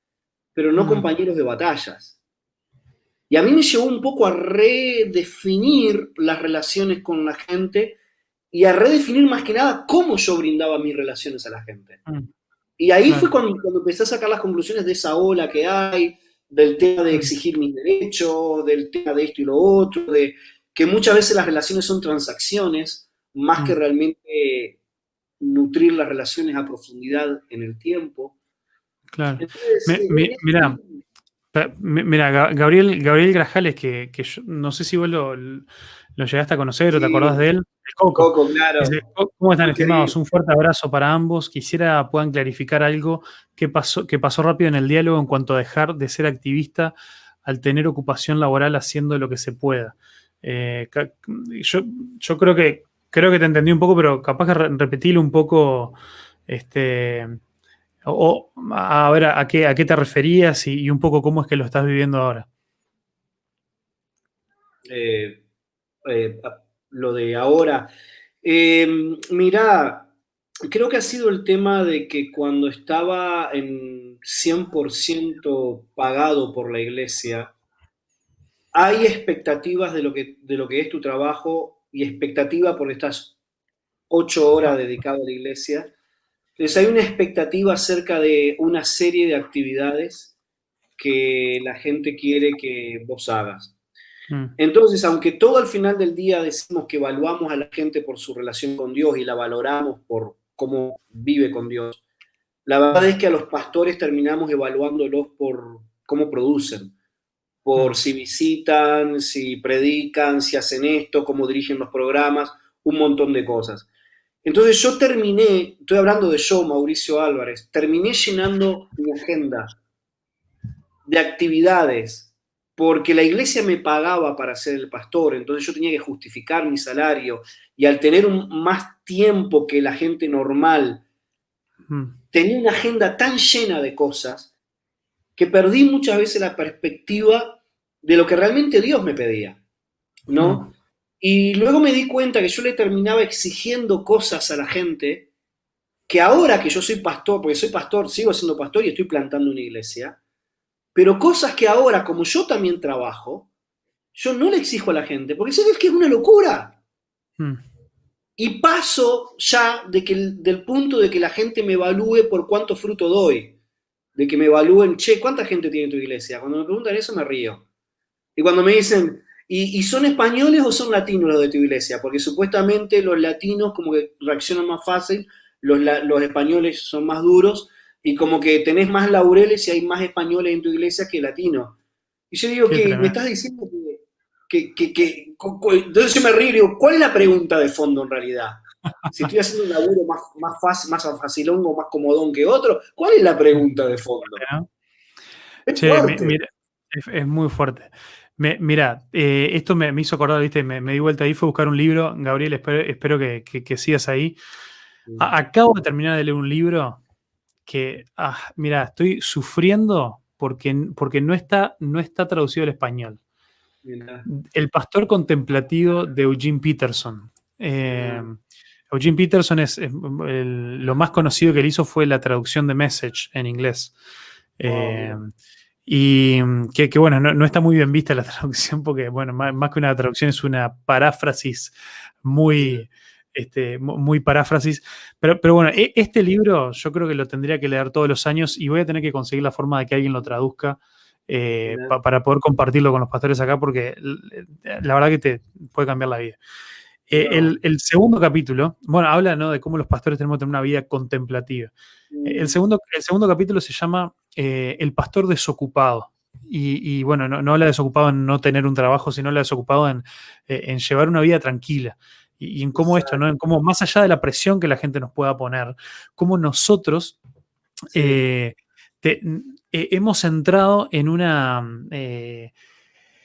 pero no compañeros de batallas. Y a mí me llevó un poco a redefinir las relaciones con la gente y a redefinir más que nada cómo yo brindaba mis relaciones a la gente. Mm. Y ahí fue cuando, empecé a sacar las conclusiones de esa ola que hay, del tema de mm. exigir mis derechos, del tema de esto y lo otro, de que muchas veces las relaciones son transacciones más que mm. realmente nutrir las relaciones a profundidad en el tiempo. Claro. Eh, mira, Mira, Gabriel, Gabriel Grajales, que, yo no sé si vos lo, llegaste a conocer o te acordás de él. Coco. claro. ¿Cómo están, estimados? Un fuerte abrazo para ambos. Quisiera puedan clarificar algo que pasó, que pasó rápido en el diálogo en cuanto a dejar de ser activista al tener ocupación laboral haciendo lo que se pueda. Eh, yo, yo creo que creo que te entendí un poco, pero capaz que repetirlo un poco. Este, o, a ver, ¿a qué, a qué te referías y, un poco cómo es que lo estás viviendo ahora? Eh, eh, lo de ahora. Em, mira, creo que ha sido el tema de que cuando estaba en 100% pagado por la iglesia, hay expectativas de lo, que, de lo que es tu trabajo y expectativa por estas ocho horas dedicadas a la iglesia entonces hay una expectativa acerca de una serie de actividades que la gente quiere que vos hagas. Mm. Entonces, aunque todo al final del día decimos que evaluamos a la gente por su relación con Dios y la valoramos por cómo vive con Dios, la verdad es que a los pastores terminamos evaluándolos por cómo producen, por mm. si visitan, si predican, si hacen esto, cómo dirigen los programas, un montón de cosas. Entonces yo terminé, estoy hablando de yo, Mauricio Álvarez, terminé llenando mi agenda de actividades porque la iglesia me pagaba para ser el pastor, entonces yo tenía que justificar mi salario y al tener más tiempo que la gente normal, tenía una agenda tan llena de cosas que perdí muchas veces la perspectiva de lo que realmente Dios me pedía, ¿no? Mm. Y luego me di cuenta que yo le terminaba exigiendo cosas a la gente que ahora que yo soy pastor, porque soy pastor, sigo siendo pastor y estoy plantando una iglesia, pero cosas que ahora, como yo también trabajo, yo no le exijo a la gente, porque sabes que es una locura. Mm. Y paso ya de que, del punto de que la gente me evalúe por cuánto fruto doy. De que me evalúen, che, ¿cuánta gente tiene tu iglesia? Cuando me preguntan eso me río. Y cuando me dicen, ¿y, son españoles o son latinos los de tu iglesia? Porque supuestamente los latinos como que reaccionan más fácil, los, los españoles son más duros, y como que tenés más laureles y hay más españoles en tu iglesia que latinos. Y yo digo que me estás diciendo que que, que, entonces yo me río y digo, ¿cuál es la pregunta de fondo en realidad? Si estoy haciendo un laburo más, más fácil, más facilón o más comodón que otro, ¿cuál es la pregunta de fondo? Es, Mira, es, muy fuerte. Mira, eh, esto me, hizo acordar, ¿viste? Me, di vuelta ahí, fue a buscar un libro. Gabriel, espero, que, que, sigas ahí. acabo de terminar de leer un libro que, ah, mira, estoy sufriendo porque, porque no, está, no está traducido al español. El pastor contemplativo de Eugene Peterson. Eh, Eugene Peterson es, lo más conocido que él hizo fue la traducción de Message en inglés. Eh, y que, bueno, no, está muy bien vista la traducción porque, bueno, más, que una traducción es una paráfrasis muy, este, muy paráfrasis. Pero, pero bueno, e, este libro yo creo que lo tendría que leer todos los años y voy a tener que conseguir la forma de que alguien lo traduzca eh, para poder compartirlo con los pastores acá, porque la verdad que te puede cambiar la vida. Eh, el, segundo capítulo, bueno, habla de cómo los pastores tenemos que tener una vida contemplativa. El, mm. segundo, el segundo capítulo se llama eh, El pastor desocupado. Y, bueno, no, habla desocupado en no tener un trabajo, sino habla desocupado en, en llevar una vida tranquila. Y, en cómo esto, ¿no? En cómo, más allá de la presión que la gente nos pueda poner, cómo nosotros eh, hemos entrado en una... Eh,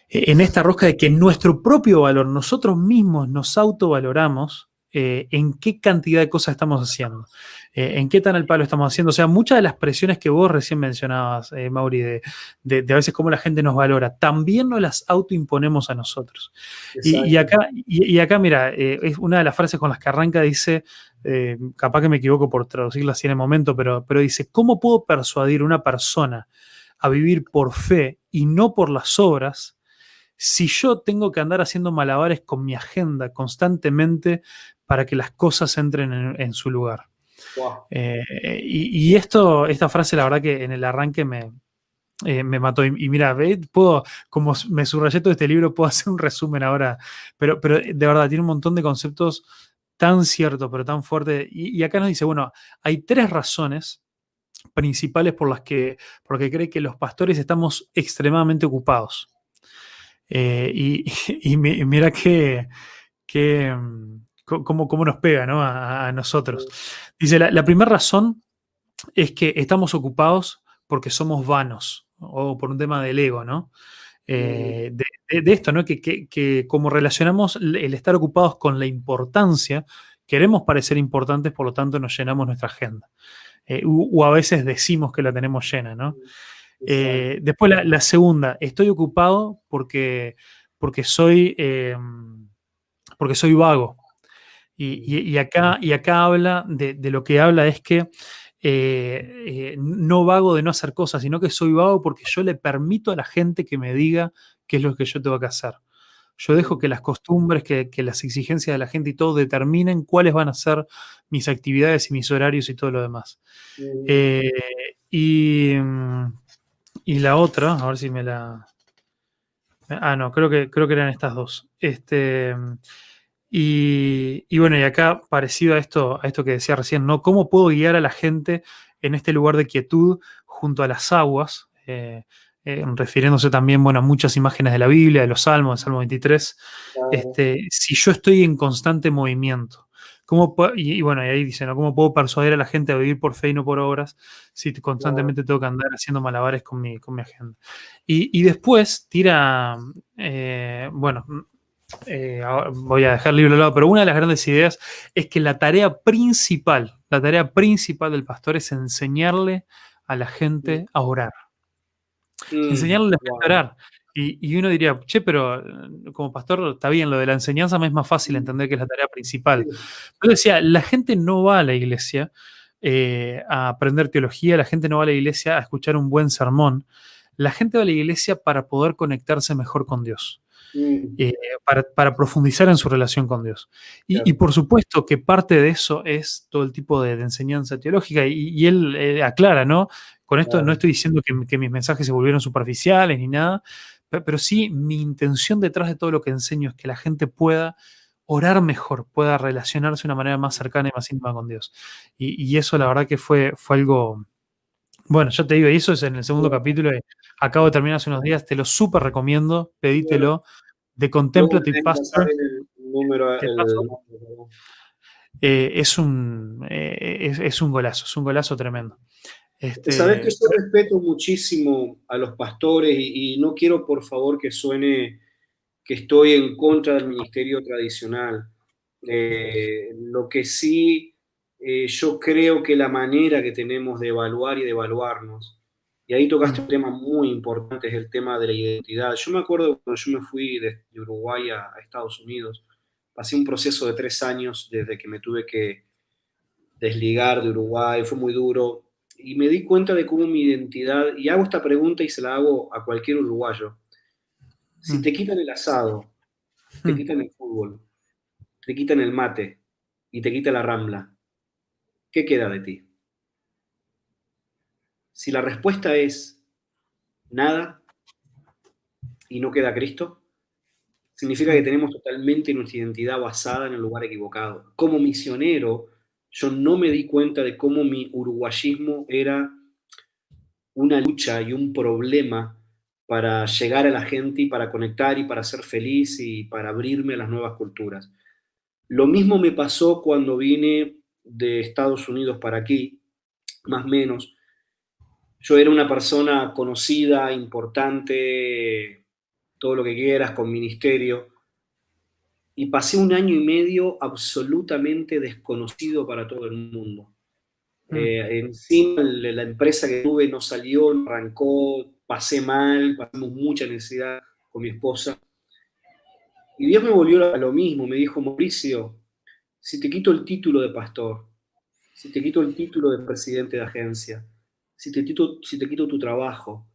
en esta rosca de que nuestro propio valor, nosotros mismos nos autovaloramos eh, en qué cantidad de cosas estamos haciendo, en qué tan al palo estamos haciendo. O sea, muchas de las presiones que vos recién mencionabas, Mauri, de, a veces cómo la gente nos valora, también nos las autoimponemos a nosotros. Y, acá, y, acá, mira, es una de las frases con las que arranca, dice, eh, capaz que me equivoco por traducirla así en el momento, pero, pero dice, ¿cómo puedo persuadir a una persona a vivir por fe y no por las obras si yo tengo que andar haciendo malabares con mi agenda constantemente para que las cosas entren en, su lugar? Eh, y, esto, esta frase, la verdad que en el arranque me, eh, me mató. Y, mira, puedo, como me subrayé todo este libro, puedo hacer un resumen ahora, pero, pero de verdad tiene un montón de conceptos tan cierto, pero tan fuerte. Y, acá nos dice, bueno, hay tres razones principales por las que, por cree que los pastores estamos extremadamente ocupados. Eh, y, mira que, que cómo, cómo, nos pega ¿no? a, nosotros. Dice, la, primera razón es que estamos ocupados porque somos vanos o por un tema del ego, ¿no? Eh, de, esto, ¿no? Que, como relacionamos el estar ocupados con la importancia, queremos parecer importantes, por lo tanto nos llenamos nuestra agenda. Eh, o a veces decimos que la tenemos llena, ¿no? Eh, después la, segunda, estoy ocupado porque, porque, soy, porque soy vago. Y, acá, y acá habla de, de lo que habla es que eh, eh, no vago de no hacer cosas, sino que soy vago porque yo le permito a la gente que me diga qué es lo que yo tengo que hacer. Yo dejo que las costumbres, que, las exigencias de la gente y todo determinen cuáles van a ser mis actividades y mis horarios y todo lo demás. Eh, y, y, la otra, a ver si me la... Ah, no, creo que, creo que eran estas dos. Este, y, bueno, y acá, parecido a esto, a esto que decía recién, ¿no? ¿Cómo puedo guiar a la gente en este lugar de quietud junto a las aguas? Eh, eh, refiriéndose también, bueno, a muchas imágenes de la Biblia, de los Salmos, del Salmo 23. Este, si yo estoy en constante movimiento, ¿cómo y, bueno, y ahí dicen, ¿no? ¿cómo puedo persuadir a la gente a vivir por fe y no por obras si constantemente tengo que andar haciendo malabares con mi, con mi agenda? Y, después tira, eh, bueno, eh, voy a dejar el libro al lado, pero una de las grandes ideas es que la tarea principal, la tarea principal del pastor es enseñarle a la gente a orar. Mm, enseñarles a orar. Y, uno diría, che, pero eh, como pastor está bien, lo de la enseñanza me es más fácil entender que es la tarea principal. Pero decía, la gente no va a la iglesia eh, a aprender teología, la gente no va a la iglesia a escuchar un buen sermón, la gente va a la iglesia para poder conectarse mejor con Dios. Mm. Eh, para, profundizar en su relación con Dios. Y, por supuesto que parte de eso es todo el tipo de, enseñanza teológica, y, él aclara, ¿no? Con esto no estoy diciendo que, mis mensajes se volvieron superficiales ni nada, pero, sí mi intención detrás de todo lo que enseño es que la gente pueda orar mejor, pueda relacionarse de una manera más cercana y más íntima con Dios. Y, eso la verdad que fue, fue algo, bueno, yo te digo, y eso es en el segundo capítulo, acabo de terminar hace unos días, te lo súper recomiendo, pedítelo, de Contemplative Pastor. Eh, es, un, eh, es, un golazo, es un golazo tremendo. Este... Sabes que yo respeto muchísimo a los pastores y, no quiero por favor que suene que estoy en contra del ministerio tradicional. Eh, lo que sí, eh, yo creo que la manera que tenemos de evaluar y de evaluarnos, y ahí tocaste un tema muy importante, es el tema de la identidad. Yo me acuerdo cuando yo me fui de, Uruguay a, a Estados Unidos, pasé un proceso de tres años desde que me tuve que desligar de Uruguay, fue muy duro, y me di cuenta de cómo mi identidad, y hago esta pregunta y se la hago a cualquier uruguayo, si te quitan el asado, te hmm. quitan el fútbol, te quitan el mate y te quitan la rambla, ¿qué queda de ti? Si la respuesta es nada y no queda Cristo, significa que tenemos totalmente nuestra identidad basada en el lugar equivocado. Como misionero, yo no me di cuenta de cómo mi uruguayismo era una lucha y un problema para llegar a la gente y para conectar y para ser feliz y para abrirme a las nuevas culturas. Lo mismo me pasó cuando vine de Estados Unidos para aquí, más o menos. Yo era una persona conocida, importante, todo lo que quieras, con ministerio, y pasé un año y medio absolutamente desconocido para todo el mundo. Mm. Eh, encima la empresa que tuve no salió, arrancó, pasé mal, pasamos mucha necesidad con mi esposa. Y Dios me volvió a lo mismo, me dijo, Mauricio, si te quito el título de pastor, si te quito el título de presidente de agencia, si te quito, si te quito tu trabajo,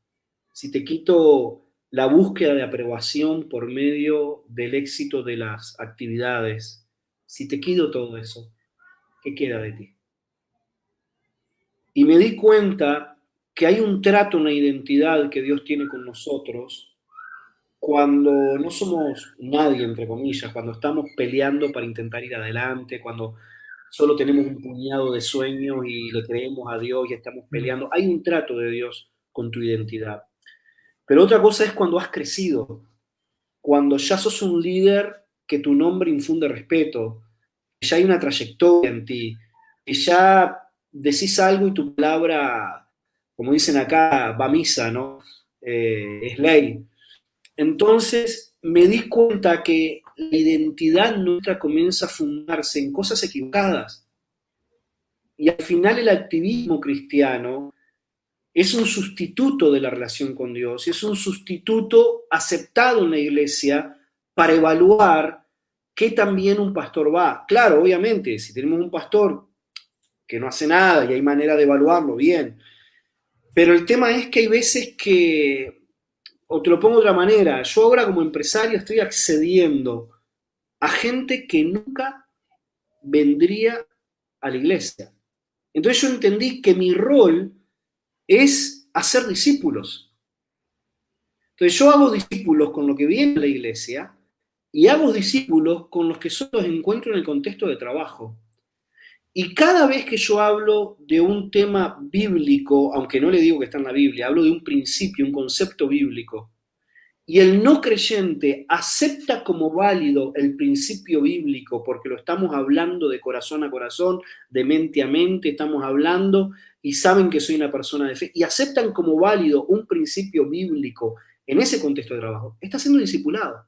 si te quito la búsqueda de aprobación por medio del éxito de las actividades, si te quito todo eso, ¿qué queda de ti? Y me di cuenta que hay un trato, una identidad que Dios tiene con nosotros cuando no somos nadie, entre comillas, cuando estamos peleando para intentar ir adelante, cuando solo tenemos un puñado de sueños y le creemos a Dios y estamos peleando. Hay un trato de Dios con tu identidad. Pero otra cosa es cuando has crecido, cuando ya sos un líder que tu nombre infunde respeto, que ya hay una trayectoria en ti, que ya decís algo y tu palabra como dicen acá, va misa, ¿no? Eh, es ley. Entonces me di cuenta que la identidad nuestra comienza a fundarse en cosas equivocadas. Y al final el activismo cristiano es un sustituto de la relación con Dios, es un sustituto aceptado en la iglesia para evaluar qué también un pastor va. Claro, obviamente, si tenemos un pastor que no hace nada y hay manera de evaluarlo, bien, pero el tema es que hay veces que, o te lo pongo de otra manera, yo ahora como empresario estoy accediendo a gente que nunca vendría a la iglesia. Entonces yo entendí que mi rol es hacer discípulos. Entonces yo hago discípulos con lo que viene a la iglesia y hago discípulos con los que solo encuentro en el contexto de trabajo. Y cada vez que yo hablo de un tema bíblico, aunque no le digo que está en la Biblia, hablo de un principio, un concepto bíblico, y el no creyente acepta como válido el principio bíblico, porque lo estamos hablando de corazón a corazón, de mente a mente, estamos hablando y saben que soy una persona de fe, y aceptan como válido un principio bíblico en ese contexto de trabajo, está siendo discipulado.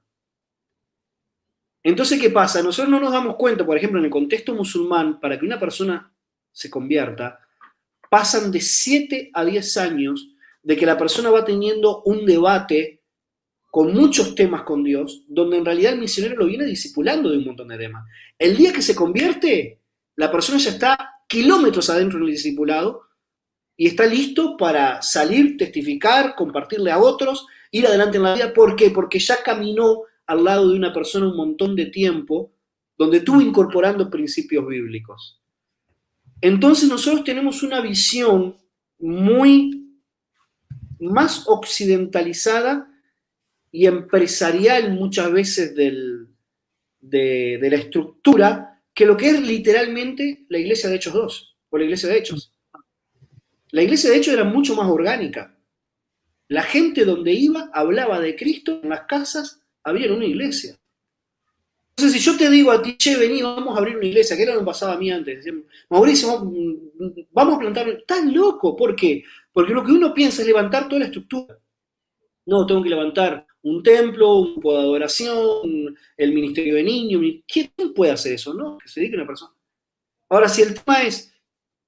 Entonces, ¿qué pasa? Nosotros no nos damos cuenta, por ejemplo, en el contexto musulmán, para que una persona se convierta, pasan de 7 a 10 años de que la persona va teniendo un debate con muchos temas con Dios, donde en realidad el misionero lo viene discipulando de un montón de temas. El día que se convierte, la persona ya está kilómetros adentro del discipulado y está listo para salir, testificar, compartirle a otros, ir adelante en la vida. ¿Por qué? Porque ya caminó al lado de una persona un montón de tiempo donde estuvo incorporando principios bíblicos. Entonces nosotros tenemos una visión muy más occidentalizada y empresarial muchas veces de, de, la estructura que lo que es literalmente la iglesia de Hechos 2 o la iglesia de Hechos. La iglesia de Hechos era mucho más orgánica. La gente donde iba hablaba de Cristo, en las casas había una iglesia. Entonces, si yo te digo a ti, che, vení, vamos a abrir una iglesia, que era lo que pasaba a mí antes. Mauricio, vamos a plantar. Estás loco, ¿por qué? Porque lo que uno piensa es levantar toda la estructura. No, tengo que levantar un templo, un poco de adoración, el ministerio de niños. ¿Quién puede hacer eso? No, que se dedique una persona. Ahora, si el tema es,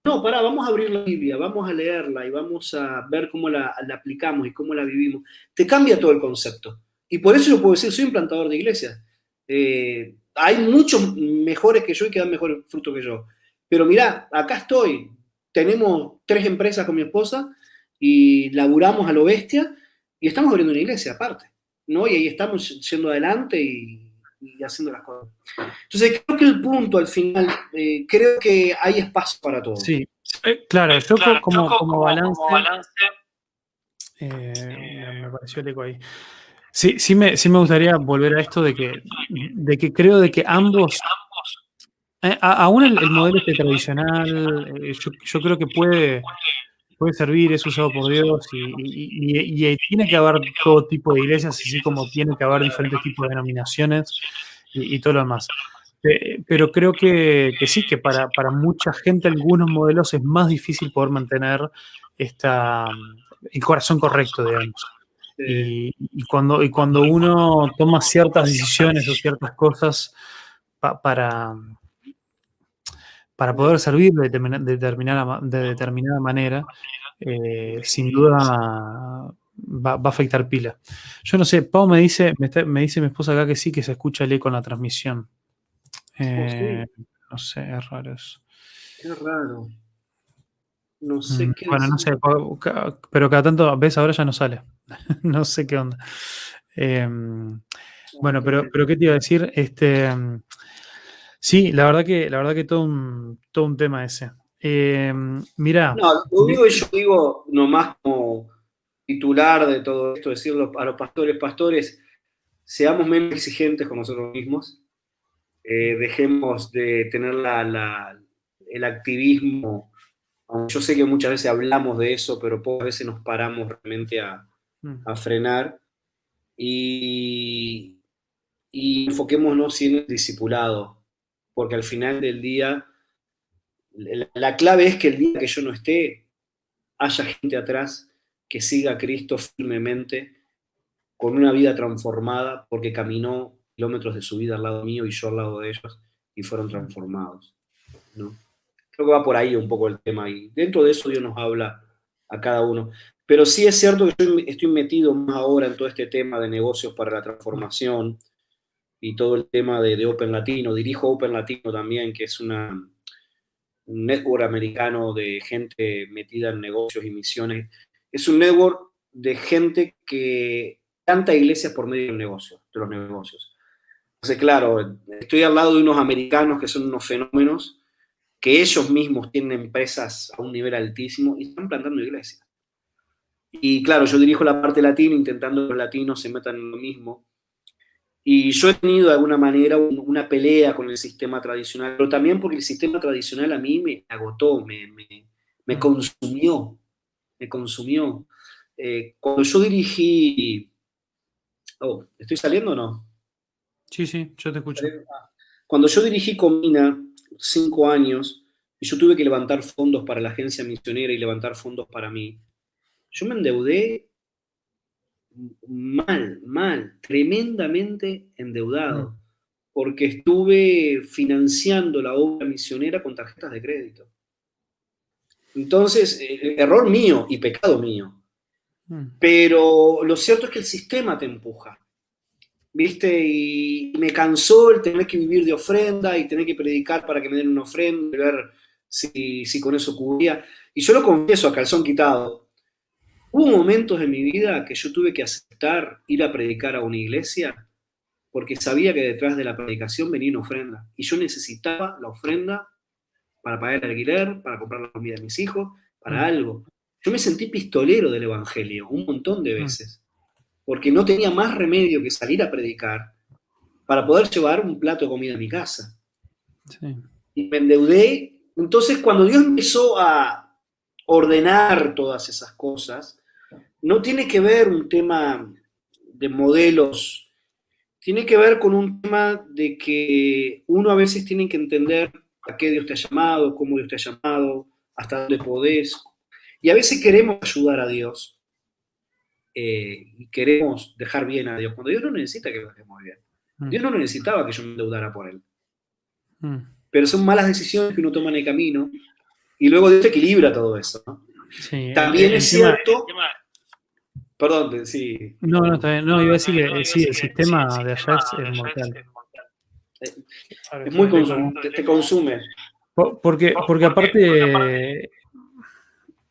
no, pará, vamos a abrir la Biblia, vamos a leerla y vamos a ver cómo la, aplicamos y cómo la vivimos, te cambia todo el concepto. Y por eso yo puedo decir, soy un plantador de iglesias. Eh, hay muchos mejores que yo y que dan mejor fruto que yo. Pero mira, acá estoy. Tenemos tres empresas con mi esposa y laburamos a lo bestia y estamos abriendo una iglesia aparte. ¿No? Y ahí estamos yendo adelante y, haciendo las cosas. Entonces, creo que el punto al final, eh, creo que hay espacio para todo. Sí, eh, claro, yo como, como, balance, me pareció el eco ahí. Sí, sí me, sí me gustaría volver a esto de que, de que creo de que ambos, eh, aún el, modelo este tradicional, eh, yo, creo que puede, puede servir, es usado por Dios y, tiene que haber todo tipo de iglesias, así como tiene que haber diferentes tipos de denominaciones y, todo lo demás. pero creo que, sí, que para, para, mucha gente algunos modelos es más difícil poder mantener esta, el corazón correcto, digamos. Y, cuando, y cuando uno toma ciertas decisiones o ciertas cosas para, para poder servir de, determinada, de determinada manera, eh, sin duda va, a afectar pila. Yo no sé, Pau me dice, me, dice mi esposa acá que sí, que se escucha el eco en la transmisión. Oh, eh, no sé, es raro eso. Qué raro. No sé mm, qué. Bueno, no sé, pero cada tanto, ves, ahora ya no sale. no sé qué onda. Em, bueno, pero, pero ¿qué te iba a decir? Este, sí, la verdad que, la verdad que todo un, todo un tema ese. Eh, mira. No, lo único que yo digo, nomás como titular de todo esto, decirlo a los pastores, pastores, seamos menos exigentes con nosotros mismos, eh, dejemos de tener la, el activismo yo sé que muchas veces hablamos de eso, pero pocas veces nos paramos realmente a, mm. frenar y, enfoquémonos en el discipulado, porque al final del día, la, clave es que el día que yo no esté, haya gente atrás que siga a Cristo firmemente, con una vida transformada, porque caminó kilómetros de su vida al lado mío y yo al lado de ellos, y fueron transformados. ¿no? Creo que va por ahí un poco el tema y dentro de eso Dios nos habla a cada uno. Pero sí es cierto que yo estoy metido más ahora en todo este tema de negocios para la transformación y todo el tema de, Open Latino. Dirijo Open Latino también, que es una, un network americano de gente metida en negocios y misiones. Es un network de gente que canta iglesias por medio de negocios, de los negocios. Entonces, claro, estoy al lado de unos americanos que son unos fenómenos que ellos mismos tienen empresas a un nivel altísimo y están plantando iglesias. Y claro, yo dirijo la parte latina intentando que los latinos se metan en lo mismo. Y yo he tenido de alguna manera una pelea con el sistema tradicional, pero también porque el sistema tradicional a mí me agotó, me, me, consumió, me consumió. Eh, cuando yo dirigí... Oh, ¿estoy saliendo o no? Sí, sí, yo te escucho. Cuando yo dirigí Comina, cinco años y yo tuve que levantar fondos para la agencia misionera y levantar fondos para mí, yo me endeudé mal, mal, tremendamente endeudado, mm. porque estuve financiando la obra misionera con tarjetas de crédito. Entonces, eh, error mío y pecado mío. Mm. Pero lo cierto es que el sistema te empuja. ¿Viste? Y me cansó el tener que vivir de ofrenda y tener que predicar para que me den una ofrenda, y ver si, si con eso cubría. Y yo lo confieso a calzón quitado. Hubo momentos en mi vida que yo tuve que aceptar ir a predicar a una iglesia porque sabía que detrás de la predicación venía una ofrenda. Y yo necesitaba la ofrenda para pagar el alquiler, para comprar la comida de mis hijos, para mm. algo. Yo me sentí pistolero del Evangelio un montón de mm. veces, porque no tenía más remedio que salir a predicar para poder llevar un plato de comida a mi casa. Y me endeudé. Entonces, cuando Dios empezó a ordenar todas esas cosas, no tiene que ver un tema de modelos, tiene que ver con un tema de que uno a veces tiene que entender a qué Dios te ha llamado, cómo Dios te ha llamado, hasta dónde podés. Y a veces queremos ayudar a Dios eh, y queremos dejar bien a Dios, cuando Dios no necesita que lo dejemos bien. Mm. Dios no necesitaba que yo me endeudara por Él. Mm. Pero son malas decisiones que uno toma en el camino y luego Dios equilibra todo eso. También es cierto... Perdón, sí. No, no, está bien. No, iba a decir que sí, el sistema de allá es mortal. Es muy consumante, te consume. Porque, porque aparte,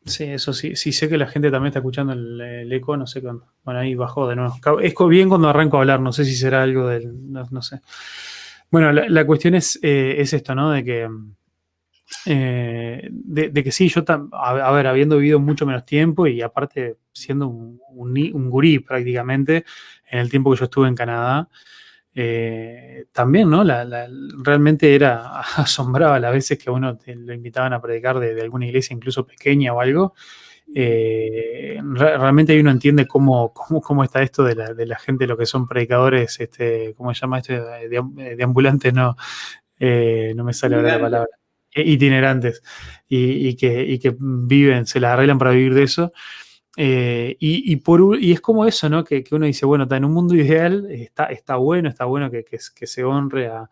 sí, eso sí, sí sé que la gente también está escuchando el, eco, no sé cuándo. Bueno, ahí bajó de nuevo. Es bien cuando arranco a hablar, no sé si será algo del, no, sé. Bueno, la, cuestión es, eh, es esto, ¿no? De que, eh, de, que sí, yo, a, ver, habiendo vivido mucho menos tiempo y aparte siendo un, un gurí prácticamente en el tiempo que yo estuve en Canadá, eh, también, ¿no? realmente era asombraba las veces que a uno lo invitaban a predicar de, alguna iglesia, incluso pequeña o algo. Eh, realmente ahí uno entiende cómo, cómo, está esto de la, gente, lo que son predicadores, este, ¿cómo se llama este? De, ambulantes, no, eh, no me sale ahora la palabra. Itinerantes. Y, que, y que viven, se las arreglan para vivir de eso. Eh, y, por, y es como eso, ¿no? Que, uno dice, bueno, en un mundo ideal está, está bueno, está bueno que, que, se honre a,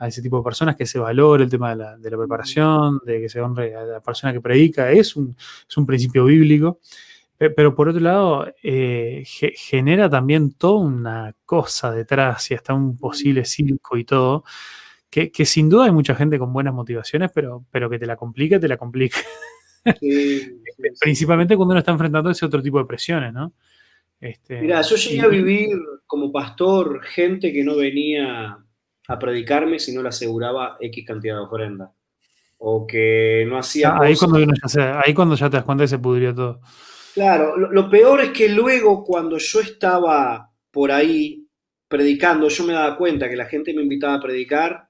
ese tipo de personas, que se valore el tema de la, de la, preparación, de que se honre a la persona que predica, es un, es un principio bíblico. Pero por otro lado, eh, genera también toda una cosa detrás y hasta un posible circo y todo, que, que, sin duda hay mucha gente con buenas motivaciones, pero, pero que te la complica, te la complica. Principalmente cuando uno está enfrentando ese otro tipo de presiones, ¿no? Este, Mira, yo llegué a vivir como pastor gente que no venía a predicarme si no le aseguraba X cantidad de ofrenda. O que no hacía. Ah, ahí, cuando ya ahí cuando ya te das cuenta se pudrió todo. Claro, lo, peor es que luego cuando yo estaba por ahí predicando, yo me daba cuenta que la gente me invitaba a predicar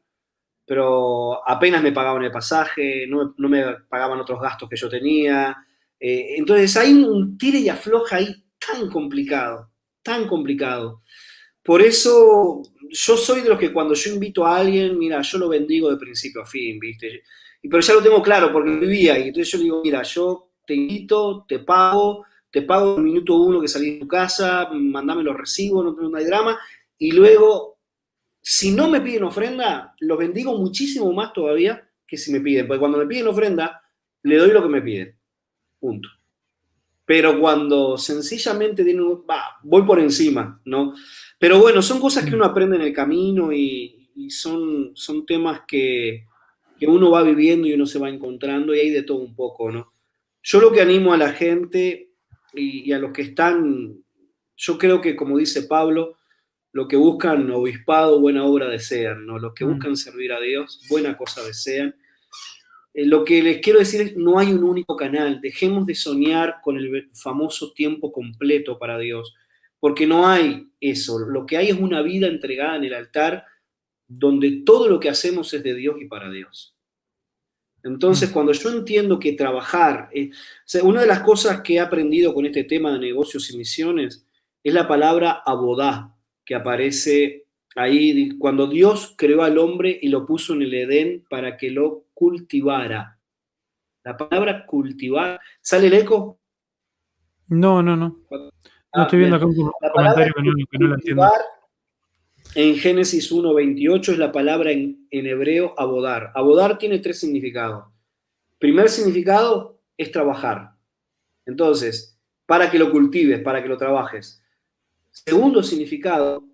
pero apenas me pagaban el pasaje, no, me pagaban otros gastos que yo tenía. Eh, entonces hay un tire y afloja ahí tan complicado, tan complicado. Por eso yo soy de los que cuando yo invito a alguien, mira, yo lo bendigo de principio a fin, ¿viste? Pero ya lo tengo claro porque vivía ahí. Entonces yo digo, mira, yo te invito, te pago, te pago el minuto uno que salí de tu casa, mandame los recibos, no, no hay drama. Y luego si no me piden ofrenda, lo bendigo muchísimo más todavía que si me piden. Porque cuando me piden ofrenda, le doy lo que me piden. Punto. Pero cuando sencillamente voy por encima, ¿no? Pero bueno, son cosas que uno aprende en el camino y, son, son temas que, uno va viviendo y uno se va encontrando y hay de todo un poco, ¿no? Yo lo que animo a la gente y a los que están, yo creo que como dice Pablo, lo que buscan obispado, buena obra desean, ¿no? Los que mm. buscan servir a Dios, buena cosa desean. Eh, lo que les quiero decir es, no hay un único canal, dejemos de soñar con el famoso tiempo completo para Dios, porque no hay eso, lo que hay es una vida entregada en el altar donde todo lo que hacemos es de Dios y para Dios. Entonces, mm. cuando yo entiendo que trabajar, eh, una de las cosas que he aprendido con este tema de negocios y misiones es la palabra abodá, que aparece ahí cuando Dios creó al hombre y lo puso en el Edén para que lo cultivara. La palabra cultivar, ¿sale el eco? No, no, no. no estoy viendo acá un comentario que no, lo entiendo. En Génesis 1.28 es la palabra en, en hebreo abodar. Abodar tiene tres significados. Primer significado es trabajar. Entonces, para que lo cultives, para que lo trabajes. Segundo significado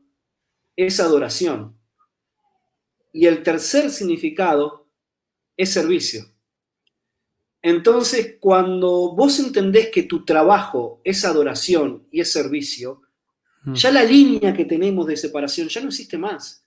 es adoración. Y el tercer significado es servicio. Entonces, cuando vos entendés que tu trabajo es adoración y es servicio, mm. ya la línea que tenemos de separación ya no existe más.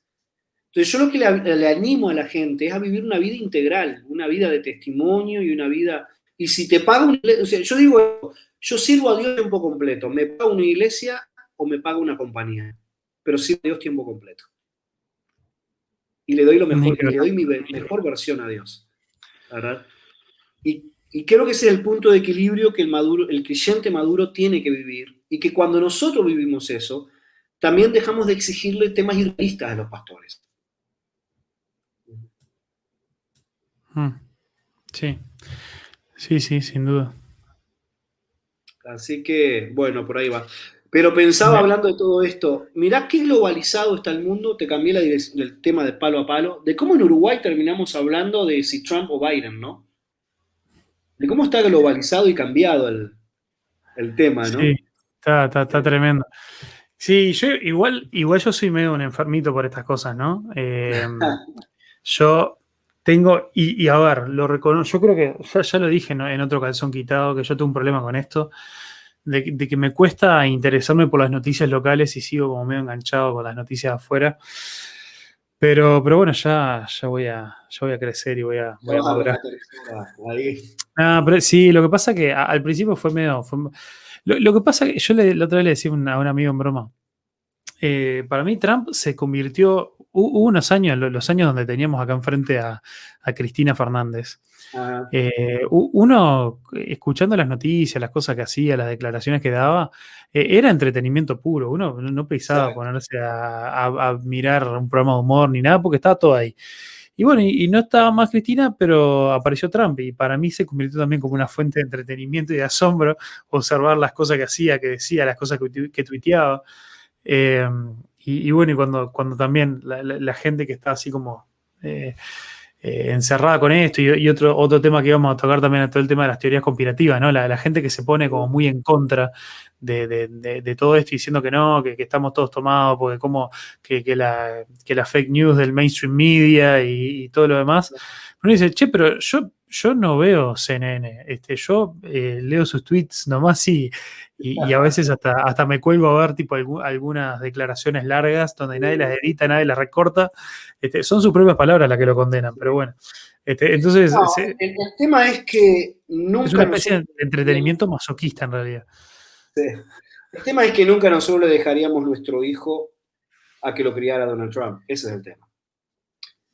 Entonces, yo lo que le, animo a la gente es a vivir una vida integral, una vida de testimonio y una vida. Y si te paga una iglesia, yo digo, yo sirvo a Dios tiempo completo, me paga una iglesia o me paga una compañía, pero sirvo a Dios tiempo completo. Y le doy lo mejor, le doy mi mejor versión a Dios. ¿verdad? Y, creo que ese es el punto de equilibrio que el, maduro, el creyente maduro tiene que vivir y que cuando nosotros vivimos eso, también dejamos de exigirle temas idealistas a los pastores. Mm. Sí, sí, sí, sin duda. Así que, bueno, por ahí va. Pero pensaba hablando de todo esto, mirá qué globalizado está el mundo, te cambié la dirección del tema de palo a palo, de cómo en Uruguay terminamos hablando de si Trump o Biden, ¿no? De cómo está globalizado y cambiado el, tema, ¿no? Sí, está, está, tremendo. Sí, yo igual, igual yo soy medio un enfermito por estas cosas, ¿no? Eh, yo tengo, y, a ver, lo reconozco, yo creo que ya, lo dije en otro calzón quitado, que yo tengo un problema con esto de, que me cuesta interesarme por las noticias locales y sigo como medio enganchado con las noticias afuera. Pero, pero bueno, ya, ya, voy a, voy a crecer y voy a, voy a Ah, pero sí, lo que pasa que al principio fue medio. lo, que pasa que yo le, la otra vez le decía a un, amigo en broma. Eh, para mí, Trump se convirtió. Hubo unos años, los años donde teníamos acá enfrente a, a Cristina Fernández. Eh, uno, escuchando las noticias, las cosas que hacía, las declaraciones que daba, eh, era entretenimiento puro. Uno no pensaba ponerse a, mirar un programa de humor ni nada, porque estaba todo ahí. Y bueno, y, no estaba más Cristina, pero apareció Trump y para mí se convirtió también como una fuente de entretenimiento y de asombro observar las cosas que hacía, que decía, las cosas que, tuiteaba. Eh, y, bueno, y cuando, cuando también la, gente que está así como... Eh, encerrada con esto y, otro, otro tema que íbamos a tocar también todo el tema de las teorías conspirativas, ¿no? La, gente que se pone como muy en contra de, todo esto diciendo que no, que, estamos todos tomados, porque como que, la, la fake news del mainstream media y, todo lo demás. Uno dice, che, pero yo yo no veo CNN, este, yo eh, leo sus tweets nomás y, y, a veces hasta, hasta me cuelgo a ver tipo algunas declaraciones largas donde nadie las edita, nadie las recorta. Este, son sus propias palabras las que lo condenan, pero bueno. Este, entonces, el, tema es que nunca... Es una especie de entretenimiento masoquista en realidad. El tema es que nunca nosotros le dejaríamos nuestro hijo a que lo criara Donald Trump. Ese es el tema.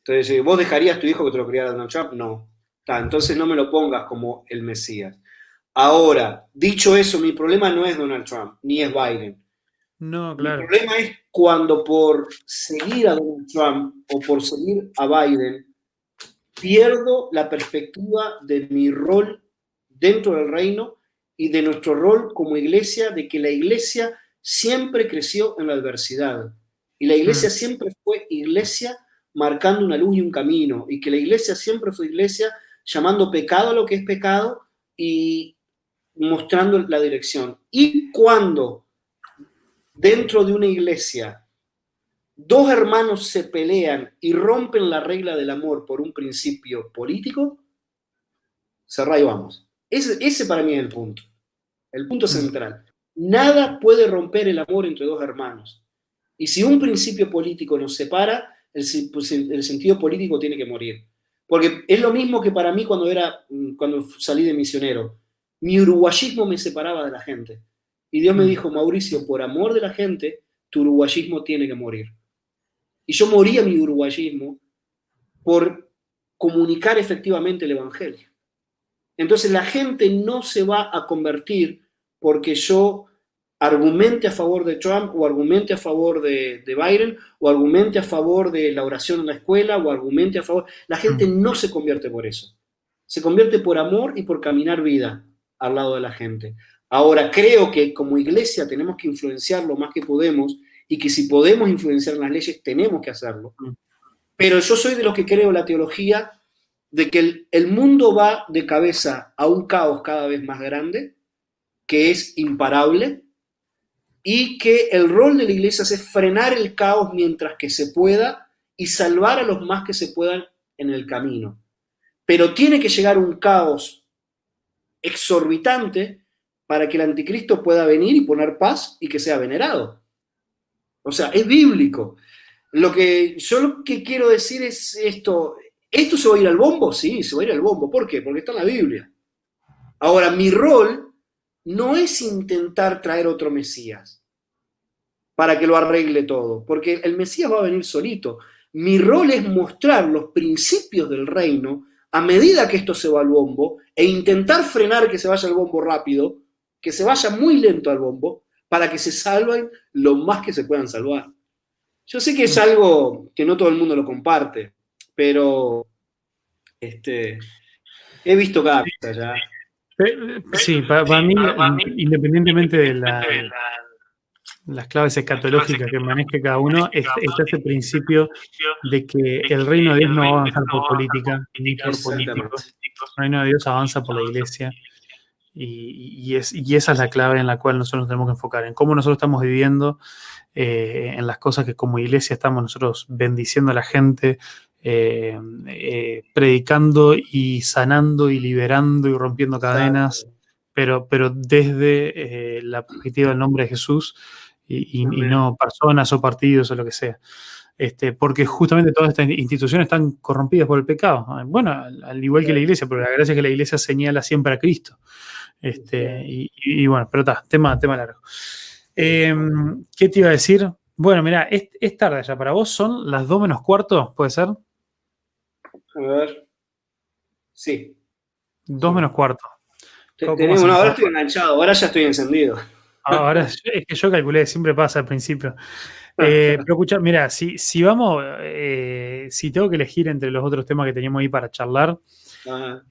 Entonces, ¿vos dejarías tu hijo que te lo criara Donald Trump? No entonces no me lo pongas como el Mesías. Ahora, dicho eso, mi problema no es Donald Trump, ni es Biden. No, claro. Mi problema es cuando por seguir a Donald Trump o por seguir a Biden, pierdo la perspectiva de mi rol dentro del reino y de nuestro rol como iglesia, de que la iglesia siempre creció en la adversidad. Y la iglesia mm. siempre fue iglesia marcando una luz y un camino. Y que la iglesia siempre fue iglesia llamando pecado a lo que es pecado y mostrando la dirección. Y cuando dentro de una iglesia dos hermanos se pelean y rompen la regla del amor por un principio político, cerrá y vamos. Ese, ese para mí es el punto, el punto mm. central. Nada puede romper el amor entre dos hermanos. Y si un principio político nos separa, el, pues, el sentido político tiene que morir. Porque es lo mismo que para mí cuando, era, mm, cuando salí de misionero. Mi uruguayismo me separaba de la gente. Y Dios me mm. dijo, Mauricio, por amor de la gente, tu uruguayismo tiene que morir. Y yo moría mi uruguayismo por comunicar efectivamente el Evangelio. Entonces la gente no se va a convertir porque yo argumente a favor de Trump o argumente a favor de, Biden o argumente a favor de la oración en la escuela o argumente a favor. La gente no se convierte por eso. Se convierte por amor y por caminar vida al lado de la gente. Ahora, creo que como iglesia tenemos que influenciar lo más que podemos y que si podemos influenciar las leyes tenemos que hacerlo. Pero yo soy de los que creo la teología de que el, el mundo va de cabeza a un caos cada vez más grande que es imparable y que el rol de la iglesia es frenar el caos mientras que se pueda y salvar a los más que se puedan en el camino. Pero tiene que llegar un caos exorbitante para que el anticristo pueda venir y poner paz y que sea venerado. O sea, es bíblico. Lo que yo lo que quiero decir es esto, ¿esto se va a ir al bombo? Sí, se va a ir al bombo. ¿Por qué? Porque está en la Biblia. Ahora, mi rol no es intentar traer otro Mesías para que lo arregle todo, porque el Mesías va a venir solito. Mi rol es mostrar los principios del reino a medida que esto se va al bombo e intentar frenar que se vaya al bombo rápido, que se vaya muy lento al bombo, para que se salven lo más que se puedan salvar. Yo sé que es algo que no todo el mundo lo comparte, pero este, he visto cada ya. Sí, para, mí, independientemente de la, las claves escatológicas que maneje cada uno, está ese principio de que el reino de Dios no va a avanzar por política ni por políticos. El reino de Dios avanza por la iglesia. Y, es, esa es la clave en la cual nosotros nos tenemos que enfocar, en cómo nosotros estamos viviendo, eh, en las cosas que como iglesia estamos nosotros bendiciendo a la gente, eh, eh, predicando y sanando y liberando y rompiendo cadenas, pero, pero desde la perspectiva del nombre de Jesús y, no personas o partidos o lo que sea. Este, porque justamente todas estas instituciones están corrompidas por el pecado. Bueno, al, igual que la iglesia, pero la gracia es que la iglesia señala siempre a Cristo. Este, y, bueno, pero está, tema, tema largo. Em, ¿Qué te iba a decir? Bueno, mira, es, tarde ya para vos, son las 2 menos cuarto, ¿puede ser? A ver. Sí. 2 menos cuarto. Tenemos, ahora estoy enganchado, ahora ya estoy encendido. Ahora es que yo calculé, siempre pasa al principio. Eh, pero escucha, mira, si, si vamos, eh, si tengo que elegir entre los otros temas que teníamos ahí para charlar,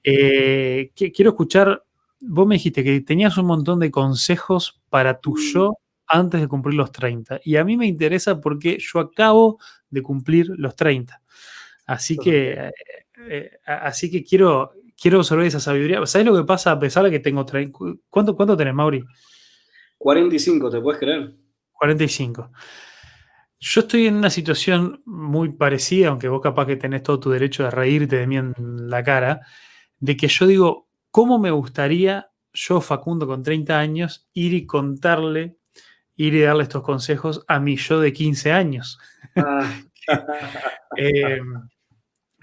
eh, quiero escuchar, vos me dijiste que tenías un montón de consejos para tu mm. yo antes de cumplir los 30. Y a mí me interesa porque yo acabo de cumplir los 30. Así que, así que quiero, quiero observar esa sabiduría. ¿Sabes lo que pasa a pesar de que tengo 30? ¿Cuánto, cuánto tenés, Mauri? 45, ¿te puedes creer? 45. Yo estoy en una situación muy parecida, aunque vos capaz que tenés todo tu derecho de reírte de mí en la cara, de que yo digo, ¿cómo me gustaría yo, Facundo, con 30 años, ir y contarle, ir y darle estos consejos a mi yo de 15 años? Ah. Eh,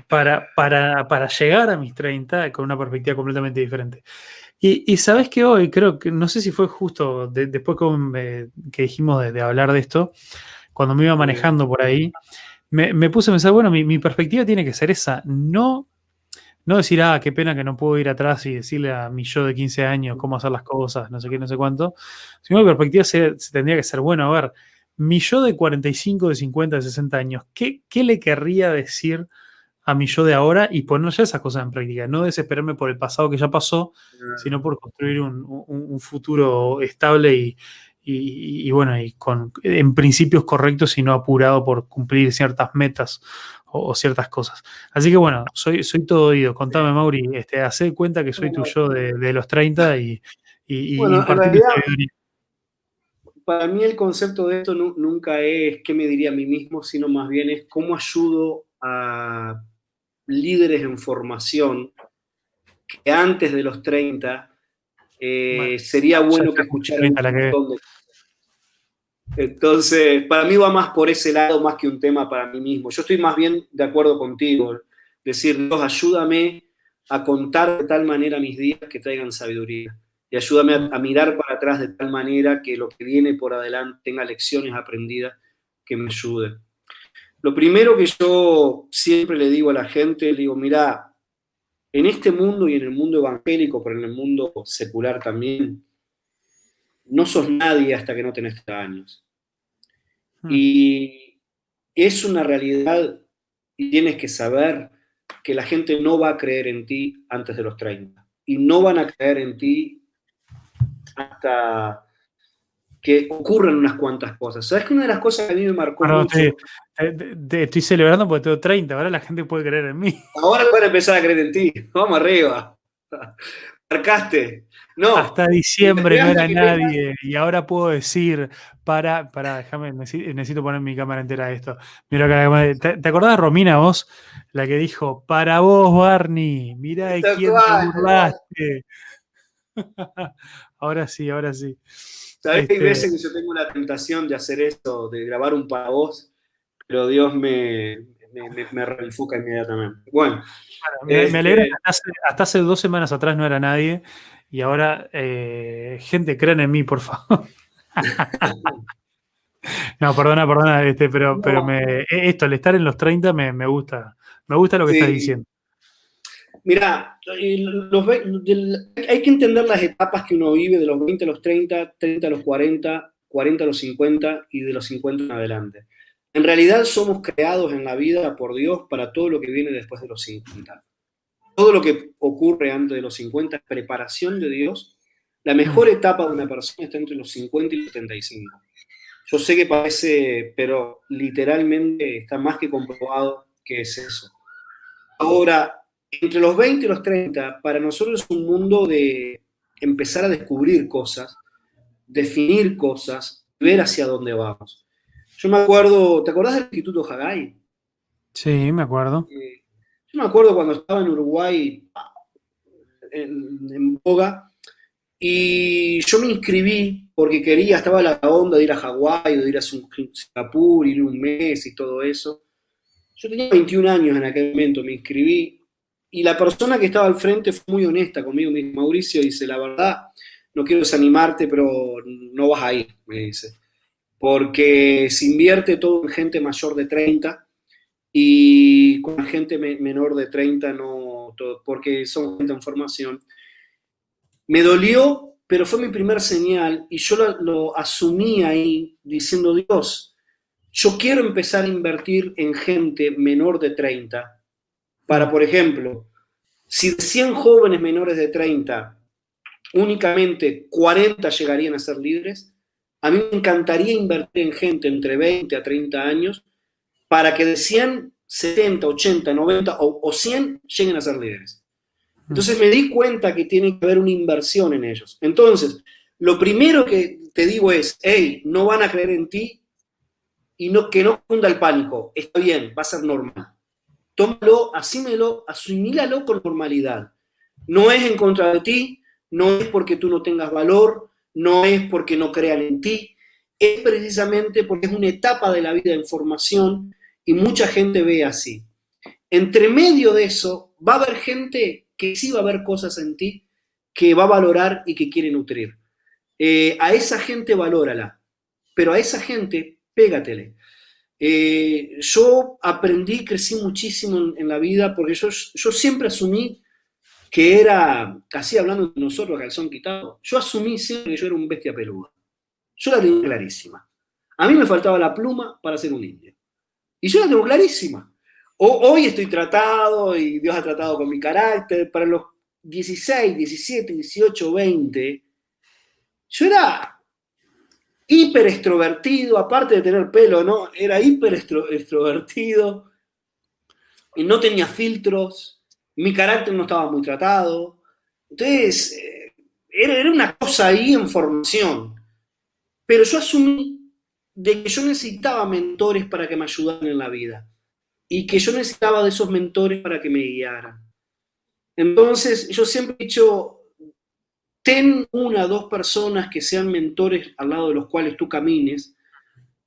para, para, para llegar a mis 30 con una perspectiva completamente diferente. Y, sabes que hoy creo que, no sé si fue justo después que, dijimos de, hablar de esto, cuando me iba manejando por ahí, me, puse a pensar, bueno, mi, perspectiva tiene que ser esa, no, no decir, ah, qué pena que no puedo ir atrás y decirle a mi yo de 15 años cómo hacer las cosas, no sé qué, no sé cuánto, sino mi perspectiva se, tendría que ser, bueno, a ver, mi yo de 45, de 50, de 60 años, ¿qué, qué le querría decir? a mi yo de ahora y poner ya esas cosas en práctica. No desesperarme por el pasado que ya pasó, sino por construir un, futuro estable y, bueno, y con en principios correctos y no apurado por cumplir ciertas metas o, ciertas cosas. Así que bueno, soy, soy todo oído. Contame, Mauri, este, hace cuenta que soy tu yo de, los 30 y, y, para mí el concepto de esto nunca es qué me diría a mí mismo, sino más bien es cómo ayudo a líderes en formación que antes de los 30 eh, sería bueno que escucharan un Entonces, para mí va más por ese lado más que un tema para mí mismo. Yo estoy más bien de acuerdo contigo. Decir, Dios, ayúdame a contar de tal manera mis días que traigan sabiduría. Y ayúdame a, mirar para atrás de tal manera que lo que viene por adelante tenga lecciones aprendidas que me ayuden. Lo primero que yo siempre le digo a la gente, le digo, mira, en este mundo y en el mundo evangélico, pero en el mundo secular también, no sos nadie hasta que no tenés 30 años. Hmm. Y es una realidad y tienes que saber que la gente no va a creer en ti antes de los 30. Y no van a creer en ti hasta que ocurran unas cuantas cosas. ¿Sabes que una de las cosas que a mí me marcó mucho? estoy celebrando porque tengo 30, ahora la gente puede creer en mí. Ahora pueden empezar a creer en ti, vamos arriba. Marcaste. No. Hasta diciembre no era nadie. Y ahora puedo decir, para, para, déjame, necesito poner mi cámara entera a esto. Mira ¿te, ¿te, acordás de Romina vos? La que dijo, para vos, Barney, mira de quién te burlaste. ahora sí, ahora sí. ¿Sabés que hay este veces que yo tengo la tentación de hacer esto, de grabar un para vos, pero Dios me, me, me, reenfoca inmediatamente. Bueno. me, alegra este que hasta hace, dos semanas atrás no era nadie y ahora, eh, gente, crean en mí, por favor. no, perdona, perdona, este, pero, pero me, esto, el estar en los 30 me, me gusta. Me gusta lo que estás diciendo. Mira, hay que entender las etapas que uno vive de los 20 a los 30, 30 a los 40, 40 a los 50 y de los 50 en adelante. En realidad somos creados en la vida por Dios para todo lo que viene después de los 50. Todo lo que ocurre antes de los 50 es preparación de Dios. La mejor etapa de una persona está entre los 50 y los 75. Yo sé que parece, pero literalmente está más que comprobado que es eso. Ahora, entre los 20 y los 30, para nosotros es un mundo de empezar a descubrir cosas, definir cosas, ver hacia dónde vamos. Yo me acuerdo, ¿te acordás del Instituto Hagai? Sí, me acuerdo. Eh, yo me acuerdo cuando estaba en Uruguay, en, Boga, y yo me inscribí porque quería, estaba la onda de ir a Hawái, de ir a Singapur, ir un mes y todo eso. Yo tenía 21 años en aquel momento, me inscribí y la persona que estaba al frente fue muy honesta conmigo, me dice, Mauricio, dice, la verdad, no quiero desanimarte, pero no vas a ir, me dice, porque se invierte todo en gente mayor de 30 y con gente menor de 30 no, porque son gente en formación. Me dolió, pero fue mi primer señal y yo lo, asumí ahí diciendo, Dios, yo quiero empezar a invertir en gente menor de 30 para, por ejemplo, si de 100 jóvenes menores de 30, únicamente 40 llegarían a ser líderes, a mí me encantaría invertir en gente entre 20 a 30 años para que de 100, 70, 80, 90 o, 100 lleguen a ser líderes. Entonces me di cuenta que tiene que haber una inversión en ellos. Entonces, lo primero que te digo es, hey, no van a creer en ti y no, que no funda el pánico. Está bien, va a ser normal tómalo, asímelo, asimílalo con normalidad. No es en contra de ti, no es porque tú no tengas valor, no es porque no crean en ti, es precisamente porque es una etapa de la vida en formación y mucha gente ve así. Entre medio de eso, va a haber gente que sí va a ver cosas en ti, que va a valorar y que quiere nutrir. Eh, a esa gente valórala, pero a esa gente pégatele. Eh, yo aprendí, crecí muchísimo en, la vida porque yo, yo, siempre asumí que era, casi hablando de nosotros, calzón quitado, yo asumí siempre que yo era un bestia peluda. Yo la tenía clarísima. A mí me faltaba la pluma para ser un indio. Y yo la tengo clarísima. hoy estoy tratado y Dios ha tratado con mi carácter. Para los 16, 17, 18, 20, yo era hiper extrovertido, aparte de tener pelo, ¿no? Era hiper extrovertido y no tenía filtros, mi carácter no estaba muy tratado. Entonces, eh, era, una cosa ahí en formación. Pero yo asumí de que yo necesitaba mentores para que me ayudaran en la vida y que yo necesitaba de esos mentores para que me guiaran. Entonces, yo siempre he dicho, ten una o dos personas que sean mentores al lado de los cuales tú camines,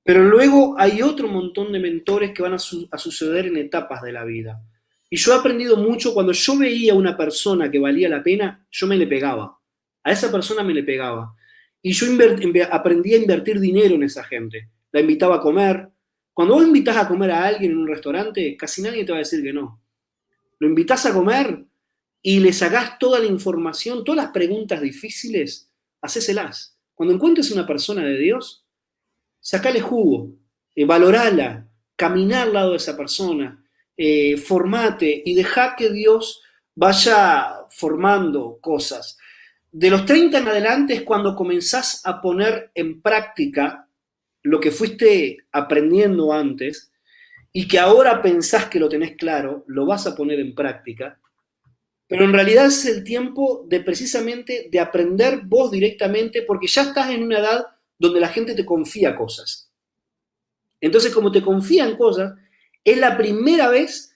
pero luego hay otro montón de mentores que van a, suceder en etapas de la vida. Y yo he aprendido mucho cuando yo veía a una persona que valía la pena, yo me le pegaba. A esa persona me le pegaba. Y yo aprendí a invertir dinero en esa gente. La invitaba a comer. Cuando vos invitas a comer a alguien en un restaurante, casi nadie te va a decir que no. Lo invitas a comer y le sacás toda la información, todas las preguntas difíciles, hacéselas. Cuando encuentres una persona de Dios, sacale jugo, eh, valorala, caminar al lado de esa persona, eh, formate y deja que Dios vaya formando cosas. De los 30 en adelante es cuando comenzás a poner en práctica lo que fuiste aprendiendo antes y que ahora pensás que lo tenés claro, lo vas a poner en práctica Pero en realidad es el tiempo de precisamente de aprender vos directamente porque ya estás en una edad donde la gente te confía cosas. Entonces, como te confían cosas, es la primera vez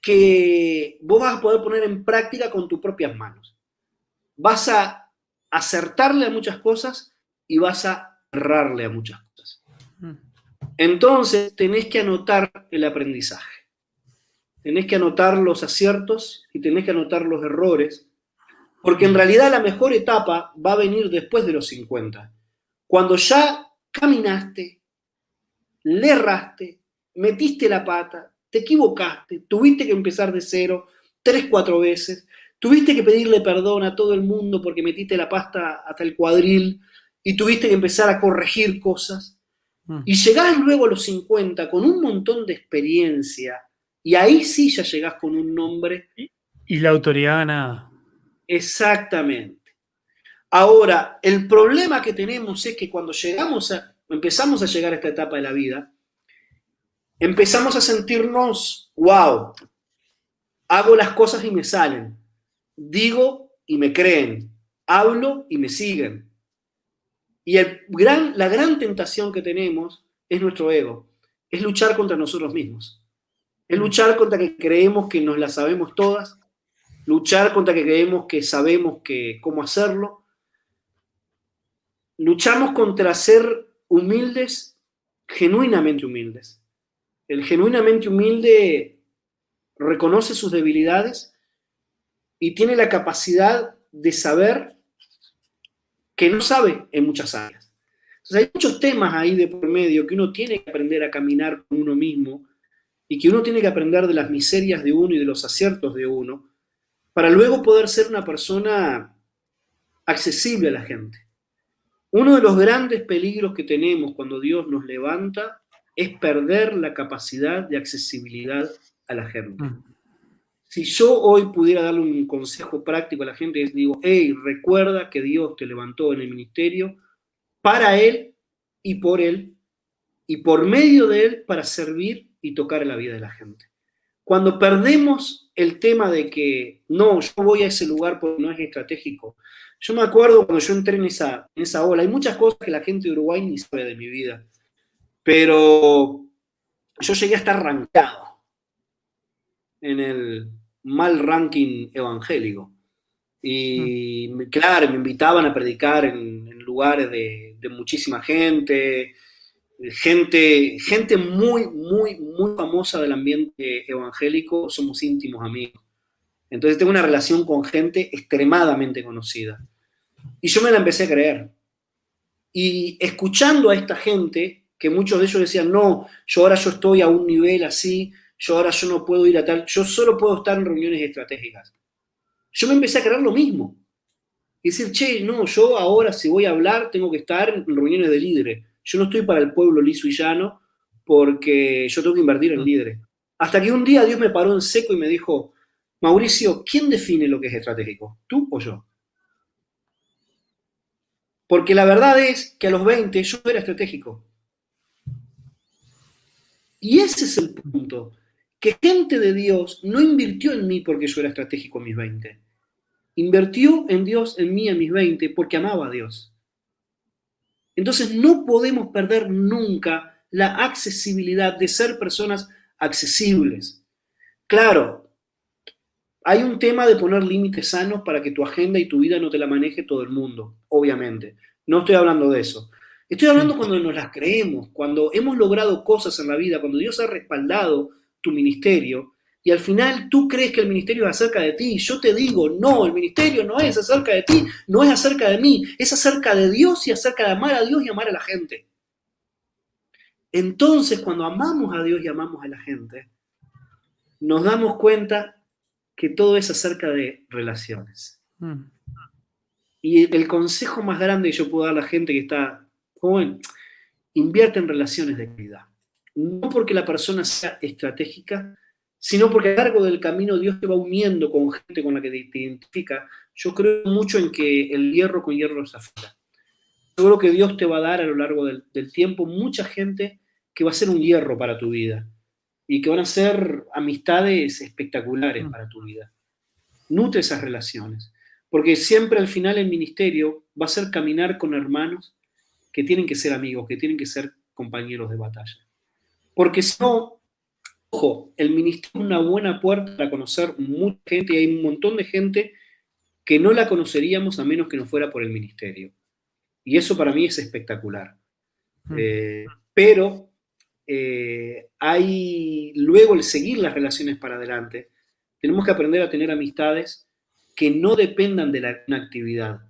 que vos vas a poder poner en práctica con tus propias manos. Vas a acertarle a muchas cosas y vas a errarle a muchas cosas. Mm. Entonces, tenés que anotar el aprendizaje. Tenés que anotar los aciertos y tenés que anotar los errores, porque en realidad la mejor etapa va a venir después de los 50, cuando ya caminaste, le erraste, metiste la pata, te equivocaste, tuviste que empezar de cero tres, cuatro veces, tuviste que pedirle perdón a todo el mundo porque metiste la pasta hasta el cuadril y tuviste que empezar a corregir cosas. Mm. Y llegás luego a los 50 con un montón de experiencia, y ahí sí ya llegás con un nombre. Y la autoridad nada. Exactamente. Ahora, el problema que tenemos es que cuando llegamos a, empezamos a llegar a esta etapa de la vida, empezamos a sentirnos, wow, hago las cosas y me salen, digo y me creen, hablo y me siguen. Y el gran, la gran tentación que tenemos es nuestro ego, es luchar contra nosotros mismos. Es luchar contra que creemos que nos la sabemos todas, luchar contra que creemos que sabemos que, cómo hacerlo. Luchamos contra ser humildes, genuinamente humildes. El genuinamente humilde reconoce sus debilidades y tiene la capacidad de saber que no sabe en muchas áreas. Entonces hay muchos temas ahí de por medio que uno tiene que aprender a caminar con uno mismo y que uno tiene que aprender de las miserias de uno y de los aciertos de uno para luego poder ser una persona accesible a la gente. Uno de los grandes peligros que tenemos cuando Dios nos levanta es perder la capacidad de accesibilidad a la gente. Mm. Si yo hoy pudiera darle un consejo práctico a la gente, es digo, hey, recuerda que Dios te levantó en el ministerio para Él y por Él, y por medio de Él para servir y tocar la vida de la gente. Cuando perdemos el tema de que no, yo voy a ese lugar porque no es estratégico. Yo me acuerdo cuando yo entré en esa, en esa ola, hay muchas cosas que la gente de Uruguay ni sabe de mi vida, pero yo llegué a estar rankeado en el mal ranking evangélico. Y mm. claro, me invitaban a predicar en, lugares de, de, muchísima gente, gente, gente muy, muy, muy famosa del ambiente evangélico, somos íntimos amigos. Entonces tengo una relación con gente extremadamente conocida. Y yo me la empecé a creer. Y escuchando a esta gente, que muchos de ellos decían, no, yo ahora yo estoy a un nivel así, yo ahora yo no puedo ir a tal, yo solo puedo estar en reuniones estratégicas. Yo me empecé a creer lo mismo. Y decir, che, no, yo ahora si voy a hablar tengo que estar en reuniones de líderes yo no estoy para el pueblo liso y llano porque yo tengo que invertir en mm. líderes. Hasta que un día Dios me paró en seco y me dijo, Mauricio, ¿quién define lo que es estratégico? ¿Tú o yo? Porque la verdad es que a los 20 yo era estratégico. Y ese es el punto, que gente de Dios no invirtió en mí porque yo era estratégico en mis 20. Invirtió en Dios en mí en mis 20 porque amaba a Dios. Entonces no podemos perder nunca la accesibilidad de ser personas accesibles. Claro, hay un tema de poner límites sanos para que tu agenda y tu vida no te la maneje todo el mundo, obviamente. No estoy hablando de eso. Estoy hablando cuando nos las creemos, cuando hemos logrado cosas en la vida, cuando Dios ha respaldado tu ministerio y al final tú crees que el ministerio es acerca de ti. Yo te digo, no, el ministerio no es acerca de ti, no es acerca de mí, es acerca de Dios y acerca de amar a Dios y amar a la gente. Entonces, cuando amamos a Dios y amamos a la gente, nos damos cuenta que todo es acerca de relaciones. Mm. Y el consejo más grande que yo puedo dar a la gente que está joven, invierte en relaciones de calidad. No porque la persona sea estratégica, sino porque a lo largo del camino Dios te va uniendo con gente con la que te identifica. Yo creo mucho en que el hierro con hierro se afila. Yo creo que Dios te va a dar a lo largo del, tiempo mucha gente que va a ser un hierro para tu vida y que van a ser amistades espectaculares mm. para tu vida. nutre esas relaciones. Porque siempre al final el ministerio va a ser caminar con hermanos que tienen que ser amigos, que tienen que ser compañeros de batalla. Porque si no, ojo, el ministerio es una buena puerta para conocer mucha gente y hay un montón de gente que no la conoceríamos a menos que no fuera por el ministerio. Y eso para mí es espectacular. Hmm. Eh, pero eh, hay luego el seguir las relaciones para adelante. Tenemos que aprender a tener amistades que no dependan de la, una actividad.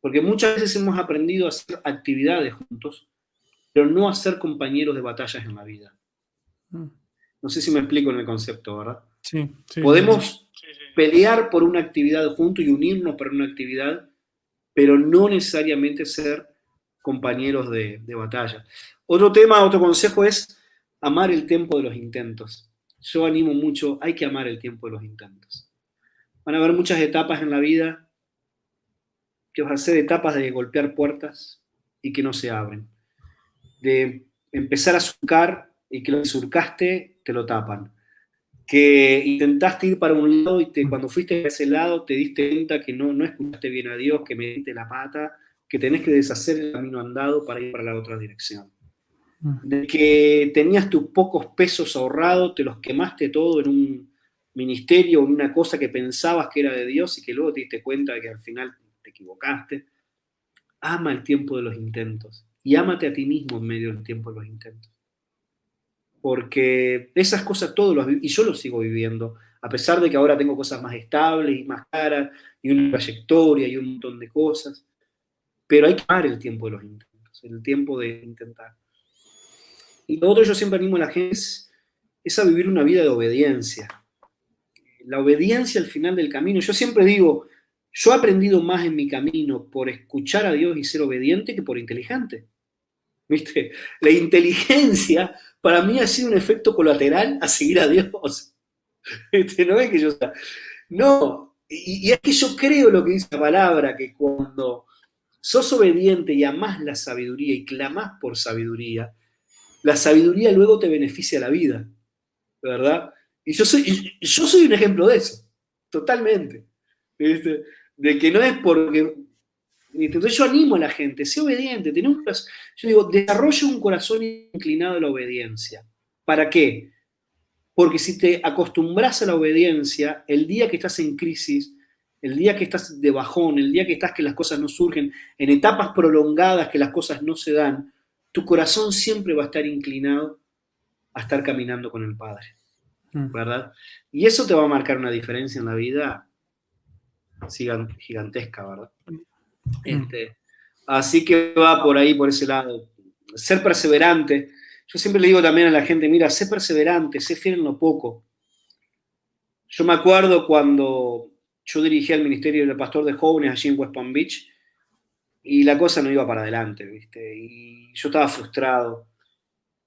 Porque muchas veces hemos aprendido a hacer actividades juntos, pero no a ser compañeros de batallas en la vida. Hmm. No sé si me explico en el concepto, ¿verdad? Sí. Podemos pelear por una actividad juntos y unirnos para una actividad, pero no necesariamente ser compañeros de, batalla. Otro tema, otro consejo es amar el tiempo de los intentos. Yo animo mucho, hay que amar el tiempo de los intentos. Van a haber muchas etapas en la vida que van a ser etapas de golpear puertas y que no se abren. De empezar a surcar y que lo que surcaste te lo tapan que intentaste ir para un lado y te, cuando fuiste a ese lado te diste cuenta que no, no escuchaste bien a Dios, que me diste la pata, que tenés que deshacer el camino andado para ir para la otra dirección. Mm. De que tenías tus pocos pesos ahorrados, te los quemaste todo en un ministerio, en una cosa que pensabas que era de Dios y que luego te diste cuenta de que al final te equivocaste. Ama el tiempo de los intentos y ámate a ti mismo en medio del tiempo de los intentos porque esas cosas todos los y yo lo sigo viviendo, a pesar de que ahora tengo cosas más estables y más caras, y una trayectoria y un montón de cosas, pero hay que amar el tiempo de los intentos, el tiempo de intentar. Y lo otro yo siempre animo a la gente es, a vivir una vida de obediencia. La obediencia al final del camino. Yo siempre digo, yo he aprendido más en mi camino por escuchar a Dios y ser obediente que por inteligente. ¿Viste? La inteligencia para mí ha sido un efecto colateral a seguir a Dios. Este, no es que yo... No, y, es que yo creo lo que dice la palabra, que cuando sos obediente y amás la sabiduría y clamás por sabiduría, la sabiduría luego te beneficia la vida, ¿verdad? Y yo soy, yo soy un ejemplo de eso, totalmente. De que no es porque entonces yo animo a la gente, sé obediente, un yo digo, desarrolla un corazón inclinado a la obediencia. ¿Para qué? Porque si te acostumbras a la obediencia, el día que estás en crisis, el día que estás de bajón, el día que estás que las cosas no surgen, en etapas prolongadas que las cosas no se dan, tu corazón siempre va a estar inclinado a estar caminando con el Padre. Mm. ¿Verdad? Y eso te va a marcar una diferencia en la vida gigantesca, ¿verdad? Mm. Este, así que va por ahí, por ese lado. Ser perseverante. Yo siempre le digo también a la gente, mira, sé perseverante, sé fiel en lo poco. Yo me acuerdo cuando yo dirigía el ministerio del pastor de jóvenes allí en West Palm Beach y la cosa no iba para adelante, ¿viste? Y yo estaba frustrado.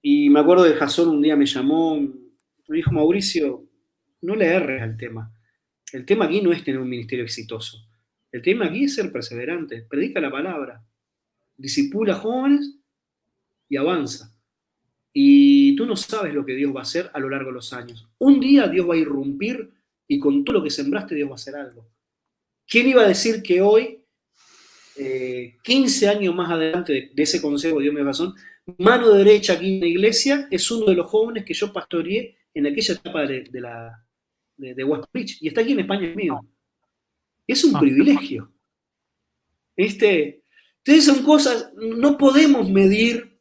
Y me acuerdo de Jason un día me llamó, me dijo, Mauricio, no le erres al tema. El tema aquí no es tener un ministerio exitoso. El tema aquí es ser perseverante, predica la palabra, disipula jóvenes y avanza. Y tú no sabes lo que Dios va a hacer a lo largo de los años. Un día Dios va a irrumpir y con todo lo que sembraste Dios va a hacer algo. ¿Quién iba a decir que hoy, 15 eh, años más adelante de, ese consejo Dios me razón, mano derecha aquí en la iglesia es uno de los jóvenes que yo pastoreé en aquella etapa de, la, de, West Beach y está aquí en España mío. Es un ah. privilegio. ¿Viste? Entonces son cosas, no podemos medir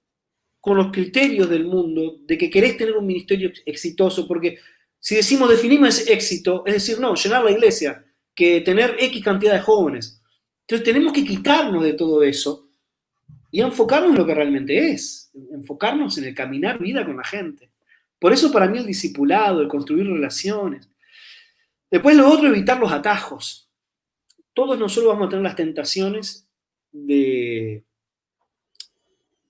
con los criterios del mundo de que querés tener un ministerio exitoso, porque si decimos definimos éxito, es decir, no, llenar la iglesia, que tener X cantidad de jóvenes. Entonces tenemos que quitarnos de todo eso y enfocarnos en lo que realmente es, enfocarnos en el caminar vida con la gente. Por eso para mí el discipulado, el construir relaciones. Después lo otro, evitar los atajos todos nosotros vamos a tener las tentaciones de,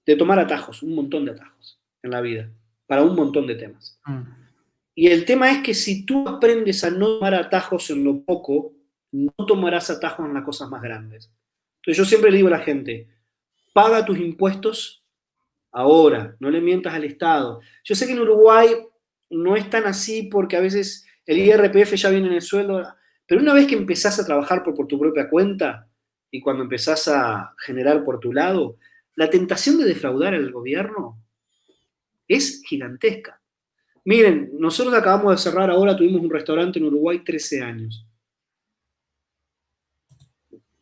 de tomar atajos, un montón de atajos en la vida, para un montón de temas. Mm. Y el tema es que si tú aprendes a no tomar atajos en lo poco, no tomarás atajos en las cosas más grandes. Entonces yo siempre le digo a la gente, paga tus impuestos ahora, no le mientas al Estado. Yo sé que en Uruguay no es tan así porque a veces el IRPF ya viene en el sueldo, Pero una vez que empezás a trabajar por, tu propia cuenta y cuando empezás a generar por tu lado, la tentación de defraudar al gobierno es gigantesca. Miren, nosotros acabamos de cerrar ahora, tuvimos un restaurante en Uruguay 13 años.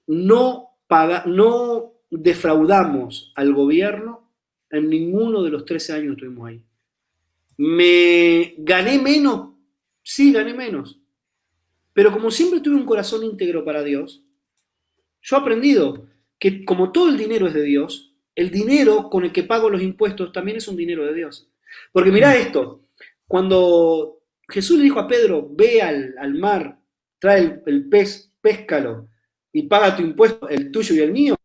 No, paga, no defraudamos al gobierno en ninguno de los 13 años que estuvimos ahí. ¿Me gané menos? Sí, gané menos. Pero como siempre tuve un corazón íntegro para Dios, yo he aprendido que como todo el dinero es de Dios, el dinero con el que pago los impuestos también es un dinero de Dios. Porque mira esto, cuando Jesús le dijo a Pedro, ve al, mar, trae el, pez, péscalo y paga tu impuesto, el tuyo y el mío,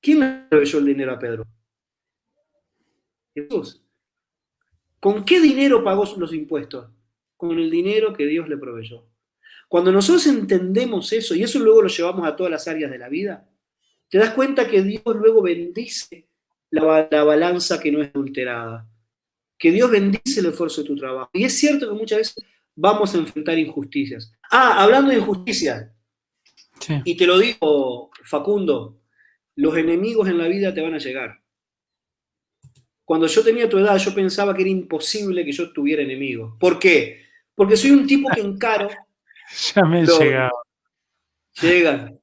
¿quién le proveyó el dinero a Pedro? Jesús. ¿Con qué dinero pagó los impuestos? Con el dinero que Dios le proveyó. Cuando nosotros entendemos eso y eso luego lo llevamos a todas las áreas de la vida, te das cuenta que Dios luego bendice la, la balanza que no es adulterada que Dios bendice el esfuerzo de tu trabajo. Y es cierto que muchas veces vamos a enfrentar injusticias. Ah, hablando de injusticias, y te lo digo, Facundo, los enemigos en la vida te van a llegar. Cuando yo tenía tu edad, yo pensaba que era imposible que yo tuviera enemigos. ¿Por qué? Porque soy un tipo que encaro. ya me han llegado. Llegan.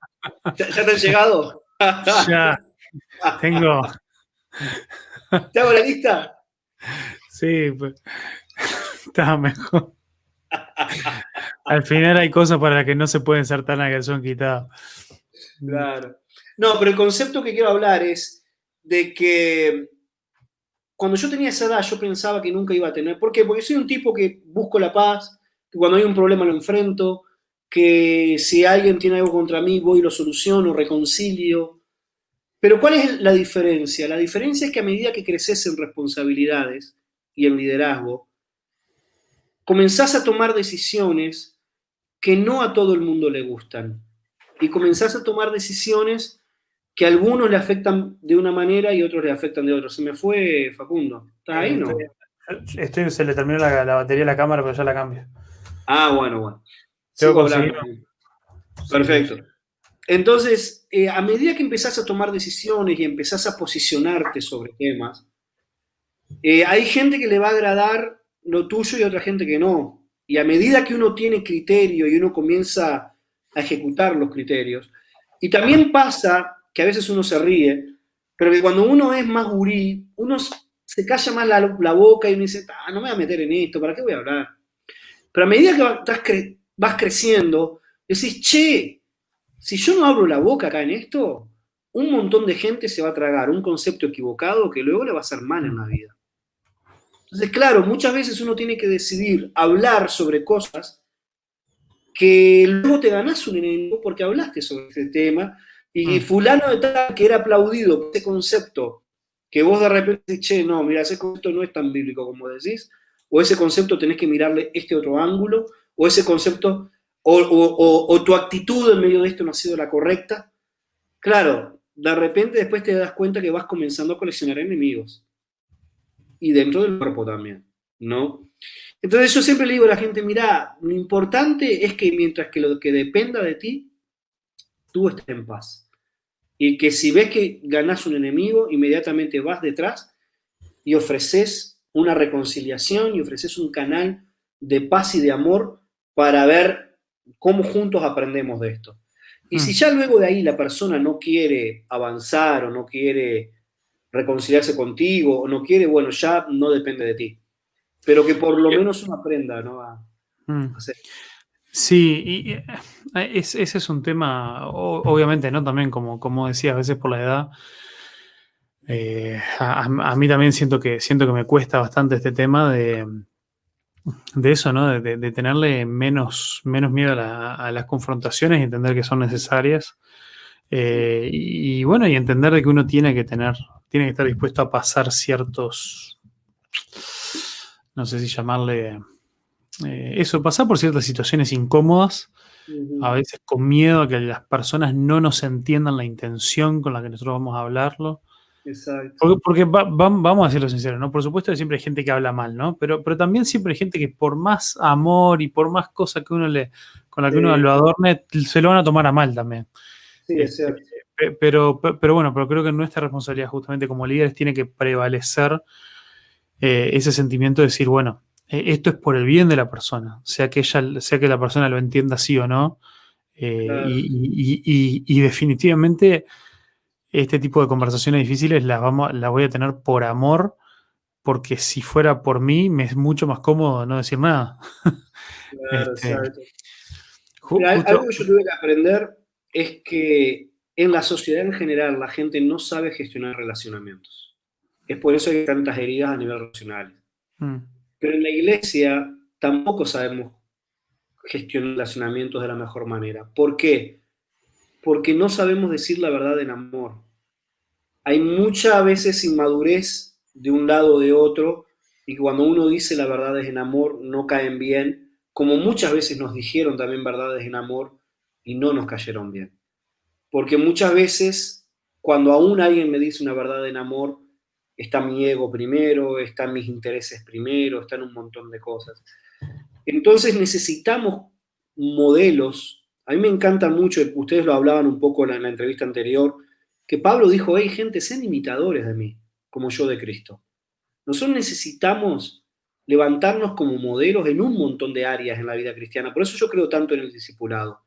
¿Ya, te han llegado? ya. Tengo. ¿Te hago la lista? Sí, pues estaba mejor. Al final hay cosas para las que no se pueden ser tan a son quitados. Claro. No, pero el concepto que quiero hablar es de que cuando yo tenía esa edad yo pensaba que nunca iba a tener. ¿Por qué? Porque soy un tipo que busco la paz, que cuando hay un problema lo enfrento, que si alguien tiene algo contra mí voy y lo soluciono, reconcilio. Pero ¿cuál es la diferencia? La diferencia es que a medida que creces en responsabilidades, y el liderazgo, comenzás a tomar decisiones que no a todo el mundo le gustan. Y comenzás a tomar decisiones que a algunos le afectan de una manera y otros le afectan de otra. Se me fue Facundo. ¿Estás ahí, no? Estoy, se le terminó la, batería de la cámara, pero ya la cambio. Ah, bueno, bueno. Tengo Perfecto. Entonces, eh, a medida que empezás a tomar decisiones y empezás a posicionarte sobre temas, eh, hay gente que le va a agradar lo tuyo y otra gente que no. Y a medida que uno tiene criterio y uno comienza a ejecutar los criterios, y también pasa que a veces uno se ríe, pero que cuando uno es más gurí, uno se calla más la, boca y uno dice, ah, no me voy a meter en esto, ¿para qué voy a hablar? Pero a medida que vas creciendo, decís, che, si yo no abro la boca acá en esto, un montón de gente se va a tragar un concepto equivocado que luego le va a hacer mal en la vida. Entonces, claro, muchas veces uno tiene que decidir hablar sobre cosas que luego te ganás un enemigo porque hablaste sobre ese tema y mm. fulano de tal que era aplaudido por ese concepto que vos de repente dices, che, no, mira, ese concepto no es tan bíblico como decís, o ese concepto tenés que mirarle este otro ángulo, o ese concepto, o tu actitud en medio de esto no ha sido la correcta. Claro, de repente después te das cuenta que vas comenzando a coleccionar enemigos y dentro del cuerpo también, ¿no? Entonces yo siempre le digo a la gente, mira, lo importante es que mientras que lo que dependa de ti, tú estés en paz. Y que si ves que ganas un enemigo, inmediatamente vas detrás y ofreces una reconciliación y ofreces un canal de paz y de amor para ver cómo juntos aprendemos de esto. Y si mm. ya luego de ahí la persona no quiere avanzar o no quiere reconciliarse contigo o no quiere, bueno, ya no depende de ti. Pero que por lo menos uno aprenda, ¿no? A, mm. Sí, y eh, ese es un tema, obviamente, ¿no? También, como, como decía, a veces por la edad, eh, a, mí también siento que, siento que me cuesta bastante este tema de, de eso, ¿no? De, tenerle menos, menos miedo a, a, las confrontaciones y entender que son necesarias. Eh, y, bueno, y entender de que uno tiene que tener, tiene que estar dispuesto a pasar ciertos, no sé si llamarle eh, eso, pasar por ciertas situaciones incómodas, a veces con miedo a que las personas no nos entiendan la intención con la que nosotros vamos a hablarlo. Exacto. Porque, vamos a decirlo sincero, ¿no? Por supuesto que siempre hay gente que habla mal, ¿no? Pero, pero también siempre hay gente que por más amor y por más cosas que uno le, con la que uno lo adorne, se lo van a tomar a mal también. Sí, es este, cierto. Pero, pero bueno, pero creo que nuestra responsabilidad justamente como líderes tiene que prevalecer eh, ese sentimiento de decir, bueno, eh, esto es por el bien de la persona, sea que ella, sea que la persona lo entienda sí o no. Eh, y, definitivamente este tipo de conversaciones difíciles las, vamos, las voy a tener por amor, porque si fuera por mí me es mucho más cómodo no decir nada. Claro, este, algo que yo tuve que aprender es que en la sociedad en general la gente no sabe gestionar relacionamientos. Es por eso que hay tantas heridas a nivel relacional. Mm. Pero en la iglesia tampoco sabemos gestionar relacionamientos de la mejor manera. ¿Por qué? Porque no sabemos decir la verdad en amor. Hay muchas veces inmadurez de un lado o de otro y cuando uno dice la verdad en amor no caen bien, como muchas veces nos dijeron también verdades en amor y no nos cayeron bien. Porque muchas veces, cuando aún alguien me dice una verdad en amor, está mi ego primero, están mis intereses primero, están un montón de cosas. Entonces necesitamos modelos. A mí me encanta mucho, ustedes lo hablaban un poco en la, entrevista anterior, que Pablo dijo, hey gente, sean imitadores de mí, como yo de Cristo. Nosotros necesitamos levantarnos como modelos en un montón de áreas en la vida cristiana. Por eso yo creo tanto en el discipulado.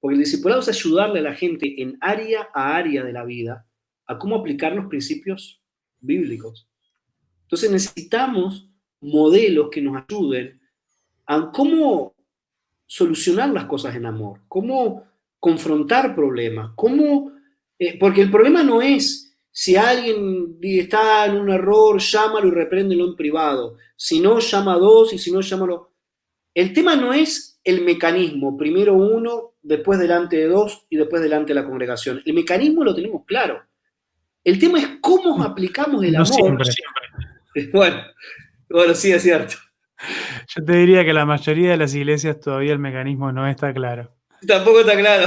Porque el discipulado es ayudarle a la gente en área a área de la vida a cómo aplicar los principios bíblicos. Entonces necesitamos modelos que nos ayuden a cómo solucionar las cosas en amor, cómo confrontar problemas, cómo... Eh, porque el problema no es si alguien está en un error, llámalo y repréndelo en privado. Si no, llama a dos y si no, llámalo... El tema no es el mecanismo, primero uno, después delante de dos y después delante de la congregación. El mecanismo lo tenemos claro. El tema es cómo aplicamos el amor. Siempre. Bueno, bueno, sí, es cierto. Yo te diría que la mayoría de las iglesias todavía el mecanismo no está claro. Tampoco está claro.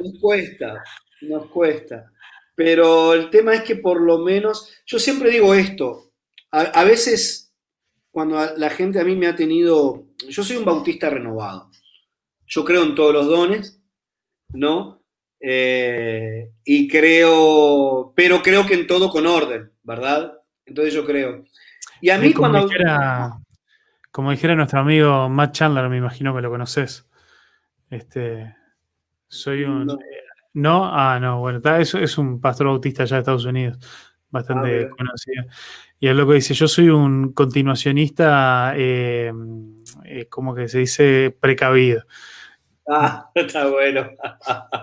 nos cuesta, nos cuesta. Pero el tema es que por lo menos, yo siempre digo esto, a veces cuando la gente a mí me ha tenido, yo soy un bautista renovado, yo creo en todos los dones, ¿no? Eh, y creo, pero creo que en todo con orden, ¿verdad? Entonces yo creo. Y a mí como cuando... Dijera, como dijera nuestro amigo Matt Chandler, me imagino que lo conoces. Este, soy un... No. Ah, no, bueno, es, es un pastor bautista allá de Estados Unidos, bastante ah, conocido. Y es lo que dice, yo soy un continuacionista, eh, eh, como que se dice, precavido. Ah, está bueno.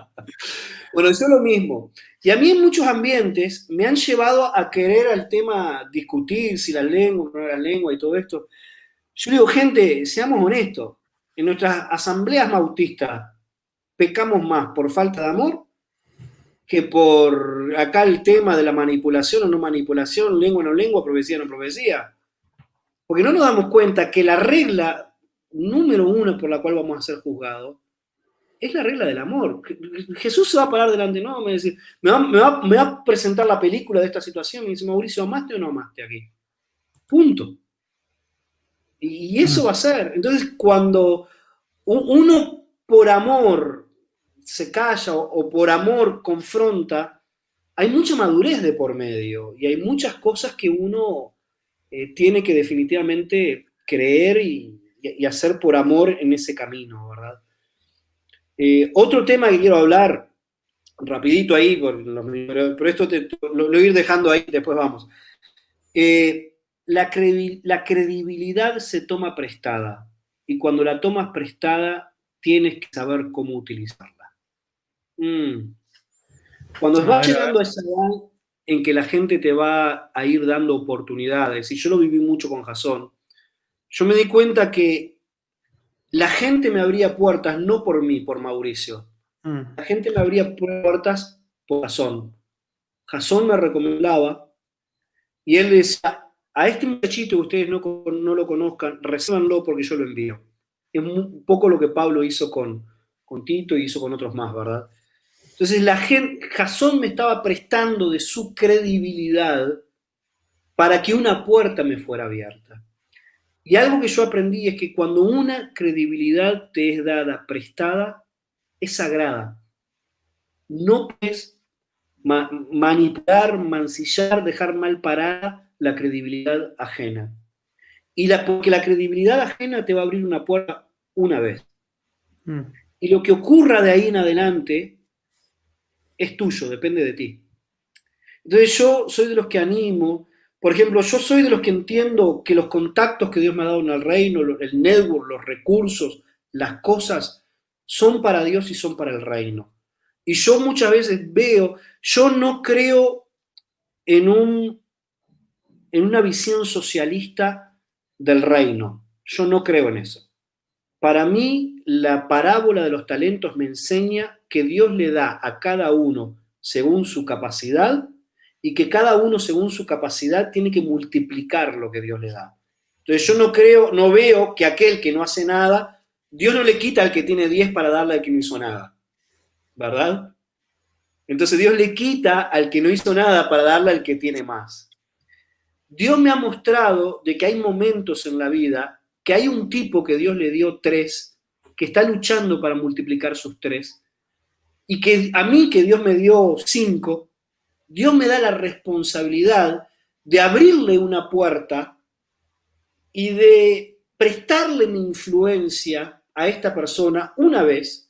bueno, eso es lo mismo. Y a mí en muchos ambientes me han llevado a querer al tema discutir si la lengua, no la lengua y todo esto. Yo digo, gente, seamos honestos. En nuestras asambleas bautistas pecamos más por falta de amor que por acá el tema de la manipulación o no manipulación, lengua o no lengua, profecía o no profecía. Porque no nos damos cuenta que la regla número uno por la cual vamos a ser juzgados es la regla del amor. Jesús se va a parar delante, no, me, decir, me, va, me, va, me va a presentar la película de esta situación y dice, Mauricio, ¿amaste o no amaste aquí? Punto. Y eso va a ser. Entonces, cuando uno por amor se calla o, por amor confronta, hay mucha madurez de por medio y hay muchas cosas que uno eh, tiene que definitivamente creer y, hacer por amor en ese camino. Eh, otro tema que quiero hablar, rapidito ahí, pero esto lo, voy a ir dejando ahí, después vamos. Eh, la, la credibilidad se toma prestada y cuando la tomas prestada tienes que saber cómo utilizarla. Mm. Cuando vas llegando a esa edad en que la gente te va a ir dando oportunidades, y yo lo viví mucho con Jason, yo me di cuenta que la gente me abría puertas no por mí, por Mauricio. Mm. La gente me abría puertas por Jason. Jason me recomendaba y él decía, a este muchachito que ustedes no, no lo conozcan, recébanlo porque yo lo envío. Es un poco lo que Pablo hizo con, con Tito y hizo con otros más, ¿verdad? Entonces la gente, Jasón me estaba prestando de su credibilidad para que una puerta me fuera abierta. Y algo que yo aprendí es que cuando una credibilidad te es dada prestada, es sagrada. No puedes manipular, mancillar, dejar mal parada la credibilidad ajena. Y la, porque la credibilidad ajena te va a abrir una puerta una vez. Mm. Y lo que ocurra de ahí en adelante es tuyo, depende de ti. Entonces yo soy de los que animo, por ejemplo, yo soy de los que entiendo que los contactos que Dios me ha dado en el reino, el network, los recursos, las cosas, son para Dios y son para el reino. Y yo muchas veces veo, yo no creo en, un, en una visión socialista del reino. Yo no creo en eso. Para mí, la parábola de los talentos me enseña que Dios le da a cada uno según su capacidad y que cada uno según su capacidad tiene que multiplicar lo que Dios le da. Entonces yo no creo, no veo que aquel que no hace nada, Dios no le quita al que tiene 10 para darle al que no hizo nada. ¿verdad? Entonces Dios le quita al que no hizo nada para darle al que tiene más. Dios me ha mostrado de que hay momentos en la vida que hay un tipo que Dios le dio tres, que está luchando para multiplicar sus tres, y que a mí que Dios me dio cinco, Dios me da la responsabilidad de abrirle una puerta y de prestarle mi influencia a esta persona una vez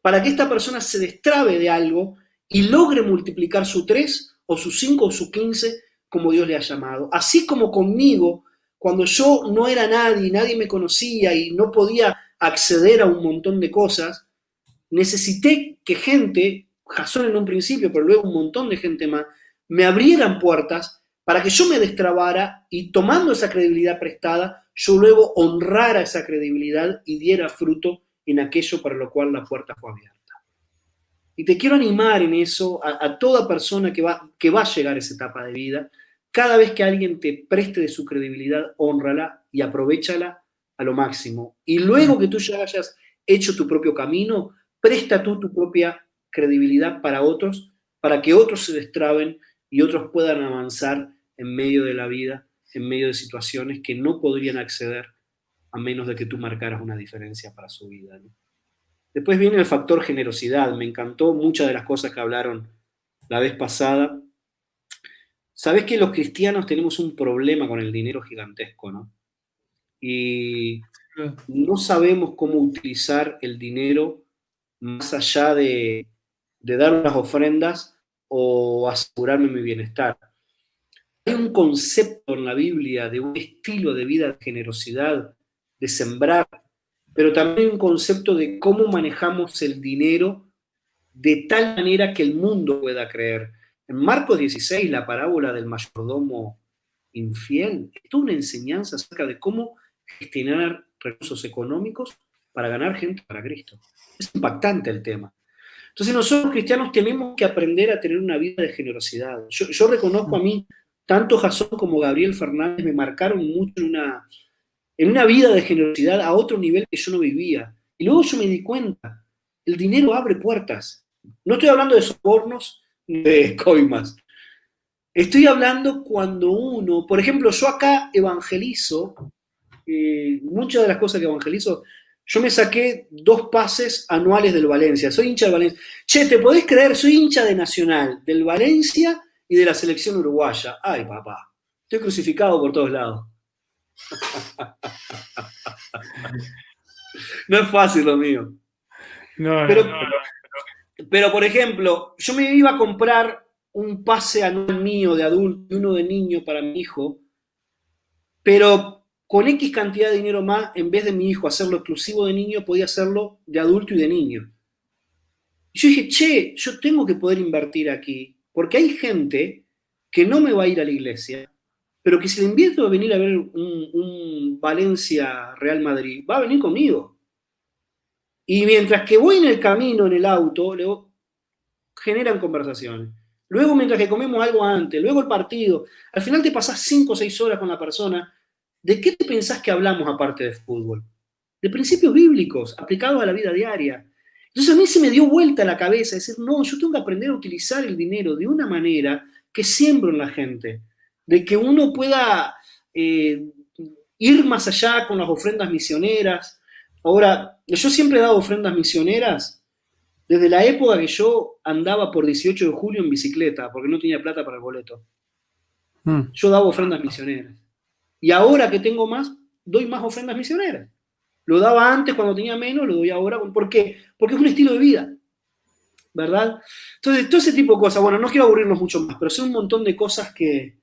para que esta persona se destrabe de algo y logre multiplicar su 3 o su 5 o su 15 como Dios le ha llamado. Así como conmigo, cuando yo no era nadie, nadie me conocía y no podía acceder a un montón de cosas, necesité que gente, Jasón en un principio, pero luego un montón de gente más, me abrieran puertas para que yo me destrabara y tomando esa credibilidad prestada, yo luego honrara esa credibilidad y diera fruto en aquello para lo cual la puerta fue abierta. Y te quiero animar en eso a, toda persona que va, que va a llegar a esa etapa de vida. Cada vez que alguien te preste de su credibilidad, honrala y aprovechala a lo máximo. Y luego que tú ya hayas hecho tu propio camino, presta tú tu propia credibilidad para otros, para que otros se destraben y otros puedan avanzar en medio de la vida, en medio de situaciones que no podrían acceder a menos de que tú marcaras una diferencia para su vida. Después viene el factor generosidad. Me encantó muchas de las cosas que hablaron la vez pasada. Sabes que los cristianos tenemos un problema con el dinero gigantesco, ¿no? Y no sabemos cómo utilizar el dinero más allá de, de dar unas ofrendas o asegurarme mi bienestar. Hay un concepto en la Biblia de un estilo de vida de generosidad de sembrar, pero también un concepto de cómo manejamos el dinero de tal manera que el mundo pueda creer. En Marcos 16, la parábola del mayordomo infiel, es una enseñanza acerca de cómo gestionar recursos económicos para ganar gente para Cristo. Es impactante el tema. Entonces nosotros cristianos tenemos que aprender a tener una vida de generosidad. Yo, reconozco a mí, tanto Jasón como Gabriel Fernández me marcaron mucho en una, en una vida de generosidad a otro nivel que yo no vivía. Y luego yo me di cuenta, el dinero abre puertas. No estoy hablando de sobornos de coimas. Estoy hablando cuando uno, por ejemplo, yo acá evangelizo, eh, muchas de las cosas que evangelizo, yo me saqué dos pases anuales del Valencia. Soy hincha del Valencia. Che, ¿te podés creer? Soy hincha de Nacional, del Valencia y de la selección uruguaya. Ay, papá. Estoy crucificado por todos lados. no es fácil lo mío. pero, pero, por ejemplo, yo me iba a comprar un pase anual mío de adulto y uno de niño para mi hijo, pero con X cantidad de dinero más, en vez de mi hijo hacerlo exclusivo de niño, podía hacerlo de adulto y de niño. Y yo dije, che, yo tengo que poder invertir aquí, porque hay gente que no me va a ir a la iglesia, pero que si le invierto a venir a ver un, Valencia Real Madrid, va a venir conmigo. Y mientras que voy en el camino, en el auto, luego generan conversaciones. Luego, mientras que comemos algo antes, luego el partido, al final te pasás cinco o seis horas con la persona. ¿De qué te pensás que hablamos aparte de fútbol? De principios bíblicos aplicados a la vida diaria. Entonces a mí se me dio vuelta la cabeza decir, no, yo tengo que aprender a utilizar el dinero de una manera que siembro en la gente de que uno pueda eh, ir más allá con las ofrendas misioneras. Ahora, yo siempre he dado ofrendas misioneras desde la época que yo andaba por 18 de julio en bicicleta, porque no tenía plata para el boleto. Hmm. Yo daba ofrendas misioneras. Y ahora que tengo más, doy más ofrendas misioneras. Lo daba antes cuando tenía menos, lo doy ahora. ¿Por qué? Porque es un estilo de vida. ¿Verdad? Entonces, todo ese tipo de cosas. Bueno, no quiero aburrirnos mucho más, pero son un montón de cosas que,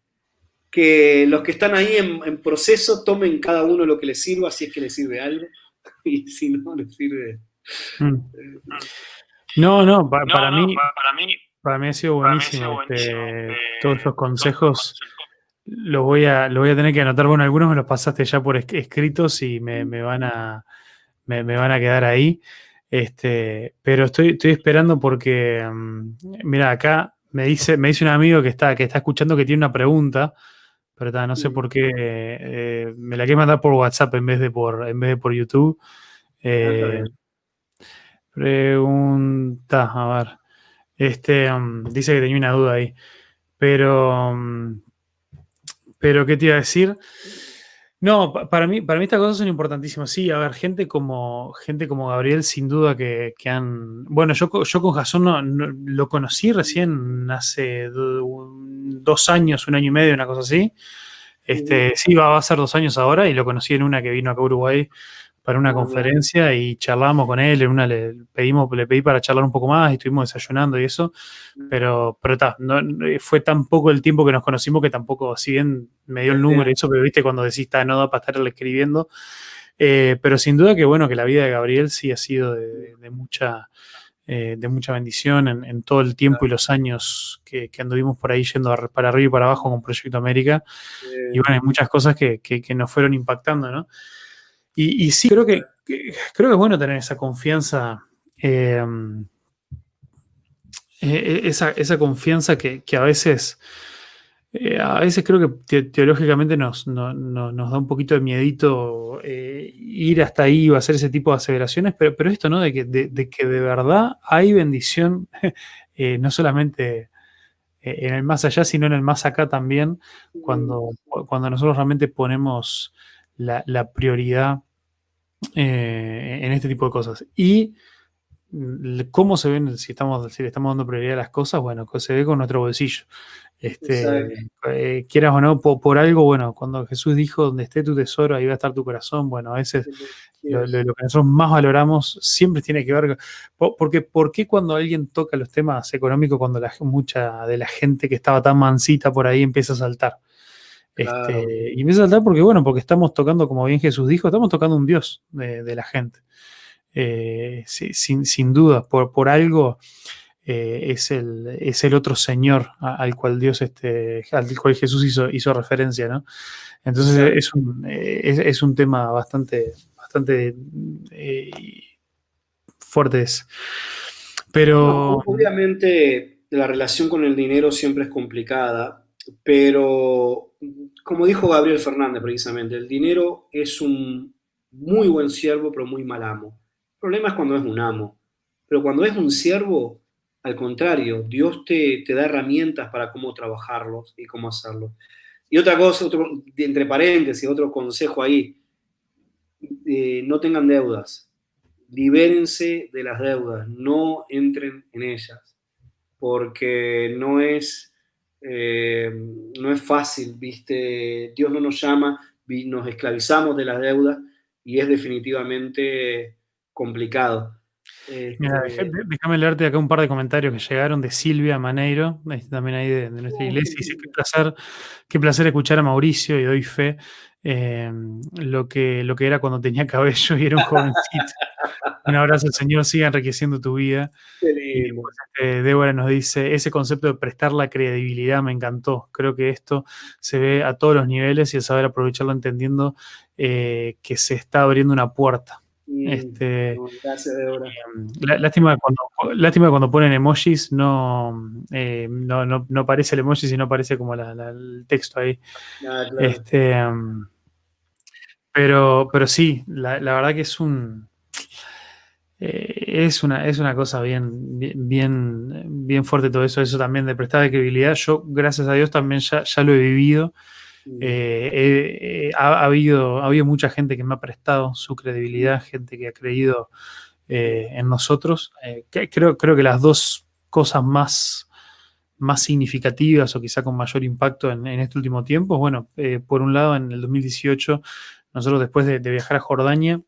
que los que están ahí en, proceso tomen cada uno lo que les sirva, si es que les sirve algo, y si no les sirve. Mm. Eh, no, no, para, mí, para, mí, para mí ha sido buenísimo. Este, todos esos consejos los voy, a, voy a tener que anotar. Bueno, algunos me los pasaste ya por escritos y me, van, a, me, van a quedar ahí. Este, pero estoy, estoy esperando porque, mm, mira, acá me dice, me dice un amigo que está, que está escuchando que tiene una pregunta pero no sé por qué eh, me la quiere mandar por WhatsApp en vez de por, en vez de por YouTube. Eh, pregunta, a ver. Este um, dice que tenía una duda ahí. Pero, um, pero ¿qué te iba a decir? No, para mí, para mí estas cosas son importantísimas. Sí, a ver, gente como, gente como Gabriel, sin duda que, han. Bueno, yo, yo con Jason no, lo conocí recién hace dos años, un año y medio, una cosa así. Este, sí, va, a ser dos años ahora y lo conocí en una que vino acá a Uruguay para una conferencia y charlamos con él, en una le pedimos, le pedí para charlar un poco más y estuvimos desayunando y eso, pero, pero no, fue tan poco el tiempo que nos conocimos que tampoco, si bien me dio el número y eso, pero viste cuando decís, está, no da para estarle escribiendo, eh, pero sin duda que bueno, que la vida de Gabriel sí ha sido de, mucha... Eh, de mucha bendición en, todo el tiempo y los años que, anduvimos por ahí yendo para arriba y para abajo con Proyecto América. Y bueno, hay muchas cosas que, que nos fueron impactando, ¿no? Y, sí, creo que, creo que es bueno tener esa confianza, em, e, e, esa, confianza que, a veces, eh, a veces creo que teológicamente nos, da un poquito de miedito eh, ir hasta ahí o hacer ese tipo de aseveraciones, pero, pero esto, ¿no? De que de, que de verdad hay bendición, eh, no solamente en el más allá, sino en el más acá también, cuando, cuando nosotros realmente ponemos la, la prioridad eh, en este tipo de cosas. Y cómo se ven, si estamos, si le estamos dando prioridad a las cosas, bueno, se ve con nuestro bolsillo. Este, eh, quieras o no, por, algo, bueno, cuando Jesús dijo, donde esté tu tesoro, ahí va a estar tu corazón, bueno, a veces lo, que nosotros más valoramos siempre tiene que ver, porque ¿por qué cuando alguien toca los temas económicos, cuando la, mucha de la gente que estaba tan mansita por ahí empieza a saltar? Este, y empieza a saltar porque, bueno, porque estamos tocando, como bien Jesús dijo, estamos tocando un Dios de, la gente. Eh, sin, duda, por, por algo eh, es, el, es el otro Señor al cual Dios, este, al cual Jesús hizo, hizo referencia, ¿no? Entonces es un, es, un, tema bastante, bastante eh, fuerte. Pero. obviamente, la relación con el dinero siempre es complicada, pero como dijo Gabriel Fernández precisamente, el dinero es un muy buen siervo, pero muy mal amo. El problema es cuando es un amo. Pero cuando es un siervo, al contrario, Dios te, da herramientas para cómo trabajarlos y cómo hacerlo. Y otra cosa, otro, entre paréntesis, otro consejo ahí, eh, no tengan deudas, libérense de las deudas, no entren en ellas, porque no es eh, no es fácil, ¿viste? Dios no nos llama, nos esclavizamos de las deudas y es definitivamente complicado. Mira, este, déjame leerte acá un par de comentarios que llegaron de Silvia Maneiro, también ahí de, nuestra iglesia. Dice: qué placer, qué placer escuchar a Mauricio y doy fe eh, lo, que, lo que era cuando tenía cabello y era un jovencito. un abrazo al Señor, siga enriqueciendo tu vida. Este, Débora nos dice, ese concepto de prestar la credibilidad me encantó. Creo que esto se ve a todos los niveles y el saber aprovecharlo entendiendo eh, que se está abriendo una puerta. Este, gracias, Débora. Eh, lástima, cuando, lástima cuando ponen emojis, no, eh, no, no, parece el emoji, sino parece como el texto ahí. Ah, este, um, pero, pero sí, la, verdad que es un, eh, es una, es una cosa bien, bien, bien fuerte todo eso, eso también de prestar credibilidad. Yo, gracias a Dios, también ya, lo he vivido. Ha, habido, ha habido mucha gente que me ha prestado su credibilidad, gente que ha creído en nosotros. creo, que las dos cosas más significativas o quizá con mayor impacto en, este último tiempo. Bueno, eh, por un lado, en el 2018, nosotros después de, viajar a Jordania,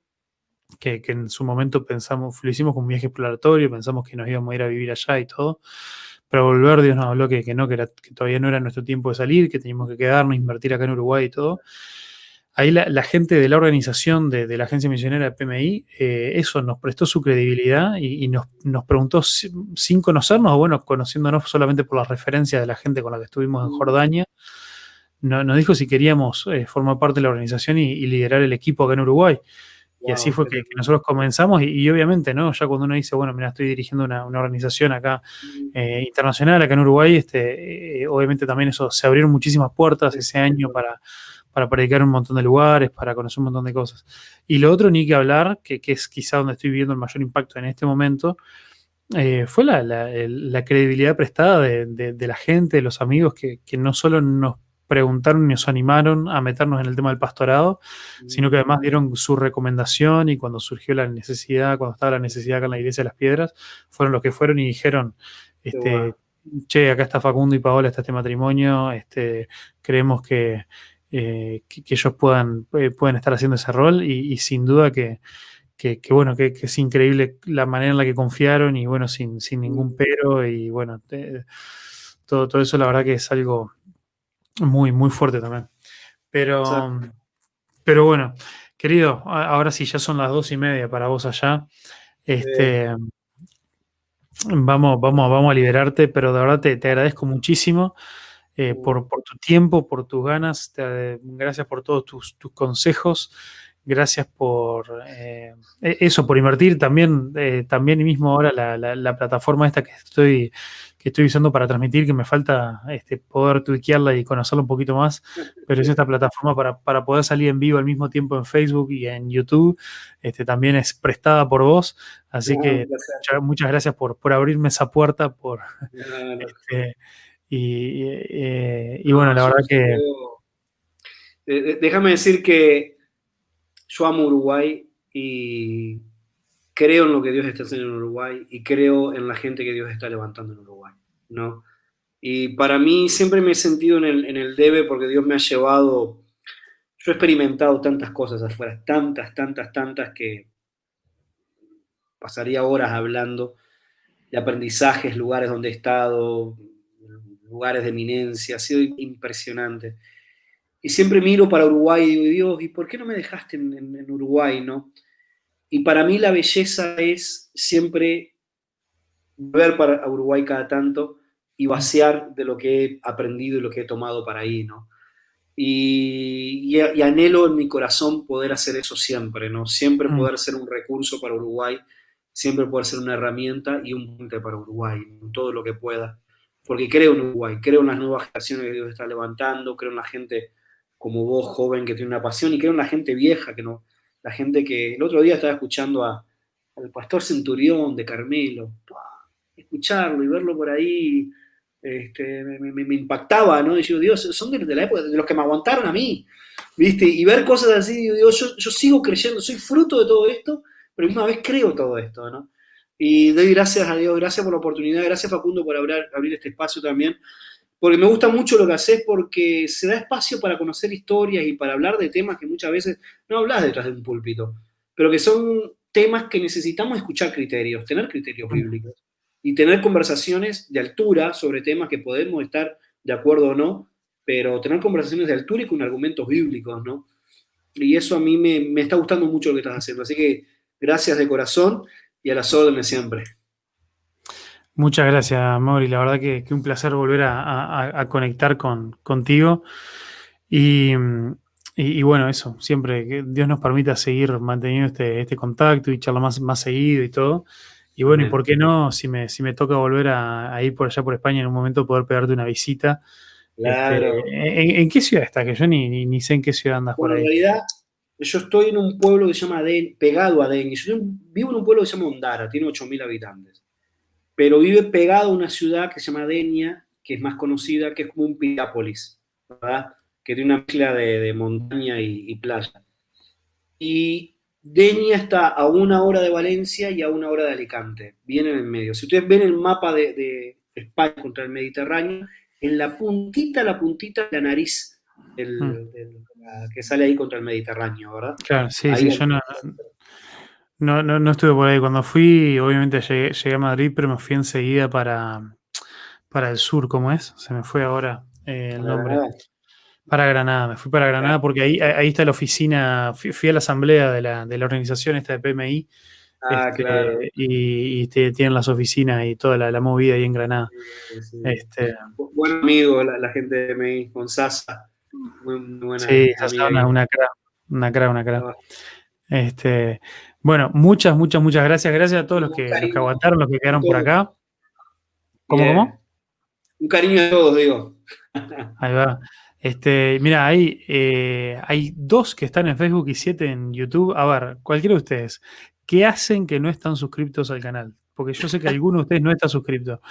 que, en su momento pensamos, lo hicimos como un viaje exploratorio, pensamos que nos íbamos a ir a vivir allá y todo, pero volver Dios nos habló que, no, que, que todavía no era nuestro tiempo de salir, que teníamos que quedarnos, invertir acá en Uruguay y todo ahí la, gente de la organización de, la agencia misionera de PMI, eh, eso nos prestó su credibilidad y, nos, preguntó sin conocernos, o bueno, conociéndonos solamente por la referencia de la gente con la que estuvimos en Jordania, nos dijo si queríamos eh, formar parte de la organización y, liderar el equipo acá en Uruguay. Y así fue que, nosotros comenzamos y, obviamente, ¿no? Ya cuando uno dice, bueno, mira, estoy dirigiendo una, organización acá eh, internacional, acá en Uruguay, este, obviamente también eso, se abrieron muchísimas puertas ese año para, para predicar un montón de lugares, para conocer un montón de cosas. Y lo otro, ni que hablar, que, es quizá donde estoy viendo el mayor impacto en este momento, eh, fue la, credibilidad prestada de, la gente, de los amigos, que, no solo nos preguntaron y nos animaron a meternos en el tema del pastorado, sino que además dieron su recomendación y cuando surgió la necesidad, cuando estaba la necesidad acá en la Iglesia de las Piedras, fueron los que fueron y dijeron, este, che, acá está Facundo y Paola, está este matrimonio, este, creemos que, eh, que, ellos puedan, eh, pueden estar haciendo ese rol y, sin duda que, bueno, que, es increíble la manera en la que confiaron y bueno, sin, sin ningún pero y bueno, todo, todo eso la verdad que es algo muy, muy fuerte también. Pero, pero bueno, querido, ahora sí, ya son las dos y media para vos allá. Este, vamos, vamos, vamos a liberarte, pero de verdad te, te agradezco muchísimo. Eh, por, tu tiempo, por tus ganas. gracias por todos tus, consejos. Gracias por eh, e, eso, por invertir también, eh, también mismo ahora la, plataforma esta que estoy, que estoy usando para transmitir, que me falta este, poder tuiquearla y conocerla un poquito más, pero es esta plataforma para, poder salir en vivo al mismo tiempo en Facebook y en YouTube. Este, también es prestada por vos, así que muchas, gracias por, por abrirme esa puerta, por... Este, y, bueno, la verdad que... Déjame decir que yo amo Uruguay y creo en lo que Dios está haciendo en Uruguay y creo en la gente que Dios está levantando en Uruguay, ¿no? Y para mí siempre me he sentido en el, en el debe porque Dios me ha llevado, yo he experimentado tantas cosas afuera, tantas, tantas, tantas que pasaría horas hablando de aprendizajes, lugares donde he estado, lugares de eminencia, ha sido impresionante. Y siempre miro para Uruguay y digo, Dios, ¿y por qué no me dejaste en, Uruguay, no? Y para mí la belleza es siempre ver para Uruguay cada tanto y vaciar de lo que he aprendido y lo que he tomado para ahí, ¿no? Y, y, anhelo en mi corazón poder hacer eso siempre, ¿no? Siempre mm. poder ser un recurso para Uruguay, siempre poder ser una herramienta y un punto para Uruguay, todo lo que pueda porque creo en Uruguay, creo en las nuevas generaciones que Dios está levantando, creo en la gente como vos, joven, que tiene una pasión, y creo en la gente vieja, que no, la gente que el otro día estaba escuchando a, al pastor Centurión de Carmelo, escucharlo y verlo por ahí, este, me, impactaba, ¿no? Y yo, Dios, son de, la época, de los que me aguantaron a mí, ¿viste? Y ver cosas así, digo, yo, yo sigo creyendo, soy fruto de todo esto, pero misma vez creo todo esto, ¿no? Y doy gracias a Dios, gracias por la oportunidad, gracias Facundo por abrir, abrir este espacio también, porque me gusta mucho lo que haces porque se da espacio para conocer historias y para hablar de temas que muchas veces no hablas detrás de un púlpito, pero que son temas que necesitamos escuchar criterios, tener criterios bíblicos y tener conversaciones de altura sobre temas que podemos estar de acuerdo o no, pero tener conversaciones de altura y con argumentos bíblicos, ¿no? Y eso a mí me, me está gustando mucho lo que estás haciendo. Así que gracias de corazón y a las órdenes siempre. Muchas gracias, Mauri. La verdad que, que un placer volver a, conectar con, contigo. Y, bueno, eso, siempre que Dios nos permita seguir manteniendo este, este contacto y charlar más, más seguido y todo. Y bueno, y por qué no, si me, si me toca volver a, ir por allá por España en un momento, poder pegarte una visita. Claro. Este, ¿en, qué ciudad está? Que yo ni, ni, sé en qué ciudad andas por ahí. En realidad, yo estoy en un pueblo que se llama Den, pegado a Den, yo vivo en un pueblo que se llama Ondara, tiene 8.000 habitantes, pero vive pegado a una ciudad que se llama Denia, que es más conocida, que es como un Pirápolis, ¿verdad? que tiene una mezcla de, montaña y, playa. Y Denia está a una hora de Valencia y a una hora de Alicante, bien en el medio. Si ustedes ven el mapa de, España contra el Mediterráneo, en la puntita, la puntita de la nariz hmm. que sale ahí contra el Mediterráneo, ¿verdad? Claro, sí, sí, yo no, no, estuve por ahí. Cuando fui, obviamente llegué, a Madrid, pero me fui enseguida para, para el sur, ¿cómo es? Se me fue ahora eh, el nombre. Para Granada, me fui para Granada porque ahí, ahí está la oficina, fui, a la asamblea de la, de la, organización esta de PMI. Ah, este, claro. Y, tienen las oficinas y toda la, movida ahí en Granada. Este, Buen amigo la, gente de PMI, con Sasa. Muy, buena sí, Sasa una, una cra, una cra, una cra. Este, bueno, muchas, muchas, muchas gracias. Gracias a todos los que, los que aguantaron, los que quedaron por acá. ¿Cómo, cómo? Un cariño a todos, digo. Ahí va. Este, mira, hay, eh, hay dos que están en Facebook y siete en YouTube. A ver, cualquiera de ustedes, ¿qué hacen que no están suscriptos al canal? Porque yo sé que alguno de ustedes no está suscrito.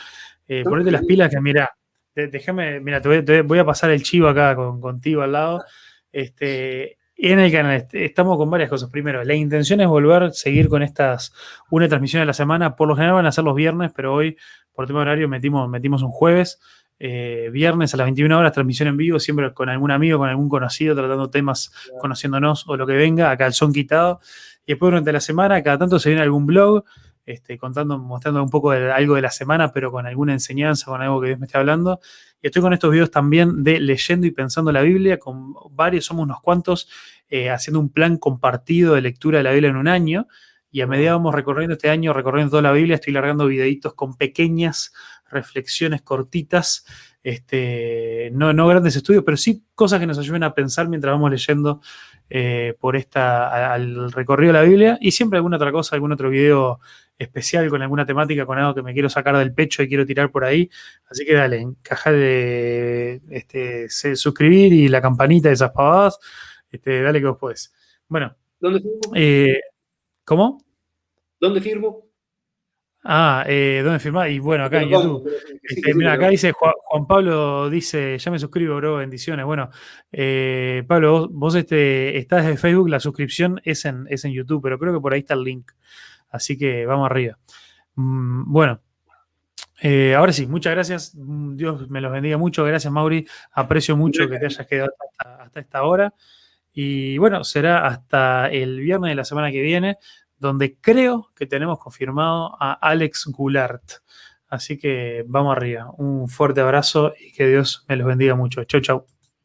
Eh, ponete las pilas que, mira, déjame, mira, te voy, a pasar el chivo acá contigo al lado. Este, en el canal estamos con varias cosas. Primero, la intención es volver a seguir con estas una transmisión a la semana. Por lo general van a ser los viernes, pero hoy, por tema horario, metimos, metimos un jueves. Eh, viernes a las 21 horas, transmisión en vivo, siempre con algún amigo, con algún conocido, tratando temas, conociéndonos o lo que venga, acá el son quitado. Y después durante la semana, cada tanto se viene algún blog, este, contando, mostrando un poco de, algo de la semana, pero con alguna enseñanza, con algo que Dios me esté hablando. Y estoy con estos videos también de leyendo y pensando la Biblia, con varios, somos unos cuantos, eh, haciendo un plan compartido de lectura de la Biblia en un año. Y a medida vamos recorriendo este año, recorriendo toda la Biblia, estoy largando videitos con pequeñas reflexiones cortitas, este, no, no grandes estudios, pero sí cosas que nos ayuden a pensar mientras vamos leyendo eh, por esta, al recorrido de la Biblia y siempre alguna otra cosa, algún otro video especial con alguna temática, con algo que me quiero sacar del pecho y quiero tirar por ahí. Así que dale, encajar de este, suscribir y la campanita de esas pavadas. Este, dale que vos podés. Bueno. ¿Dónde firmo? Eh, ¿Cómo? ¿Dónde firmo? Ah, eh, ¿dónde firmás? Y bueno, acá en YouTube. Este, mira, acá dice Juan, Pablo, dice, ya me suscribo, bro, bendiciones. Bueno, eh, Pablo, vos, este, estás desde Facebook, la suscripción es en, es en YouTube, pero creo que por ahí está el link. Así que vamos arriba. Mm, bueno, eh, ahora sí, muchas gracias. Mm, Dios me los bendiga mucho. Gracias, Mauri. Aprecio mucho que te hayas quedado hasta esta hora. Y bueno, será hasta el viernes de la semana que viene donde creo que tenemos confirmado a Alex Goulart. Así que vamos arriba. Un fuerte abrazo y que Dios me los bendiga mucho. Chau, chau.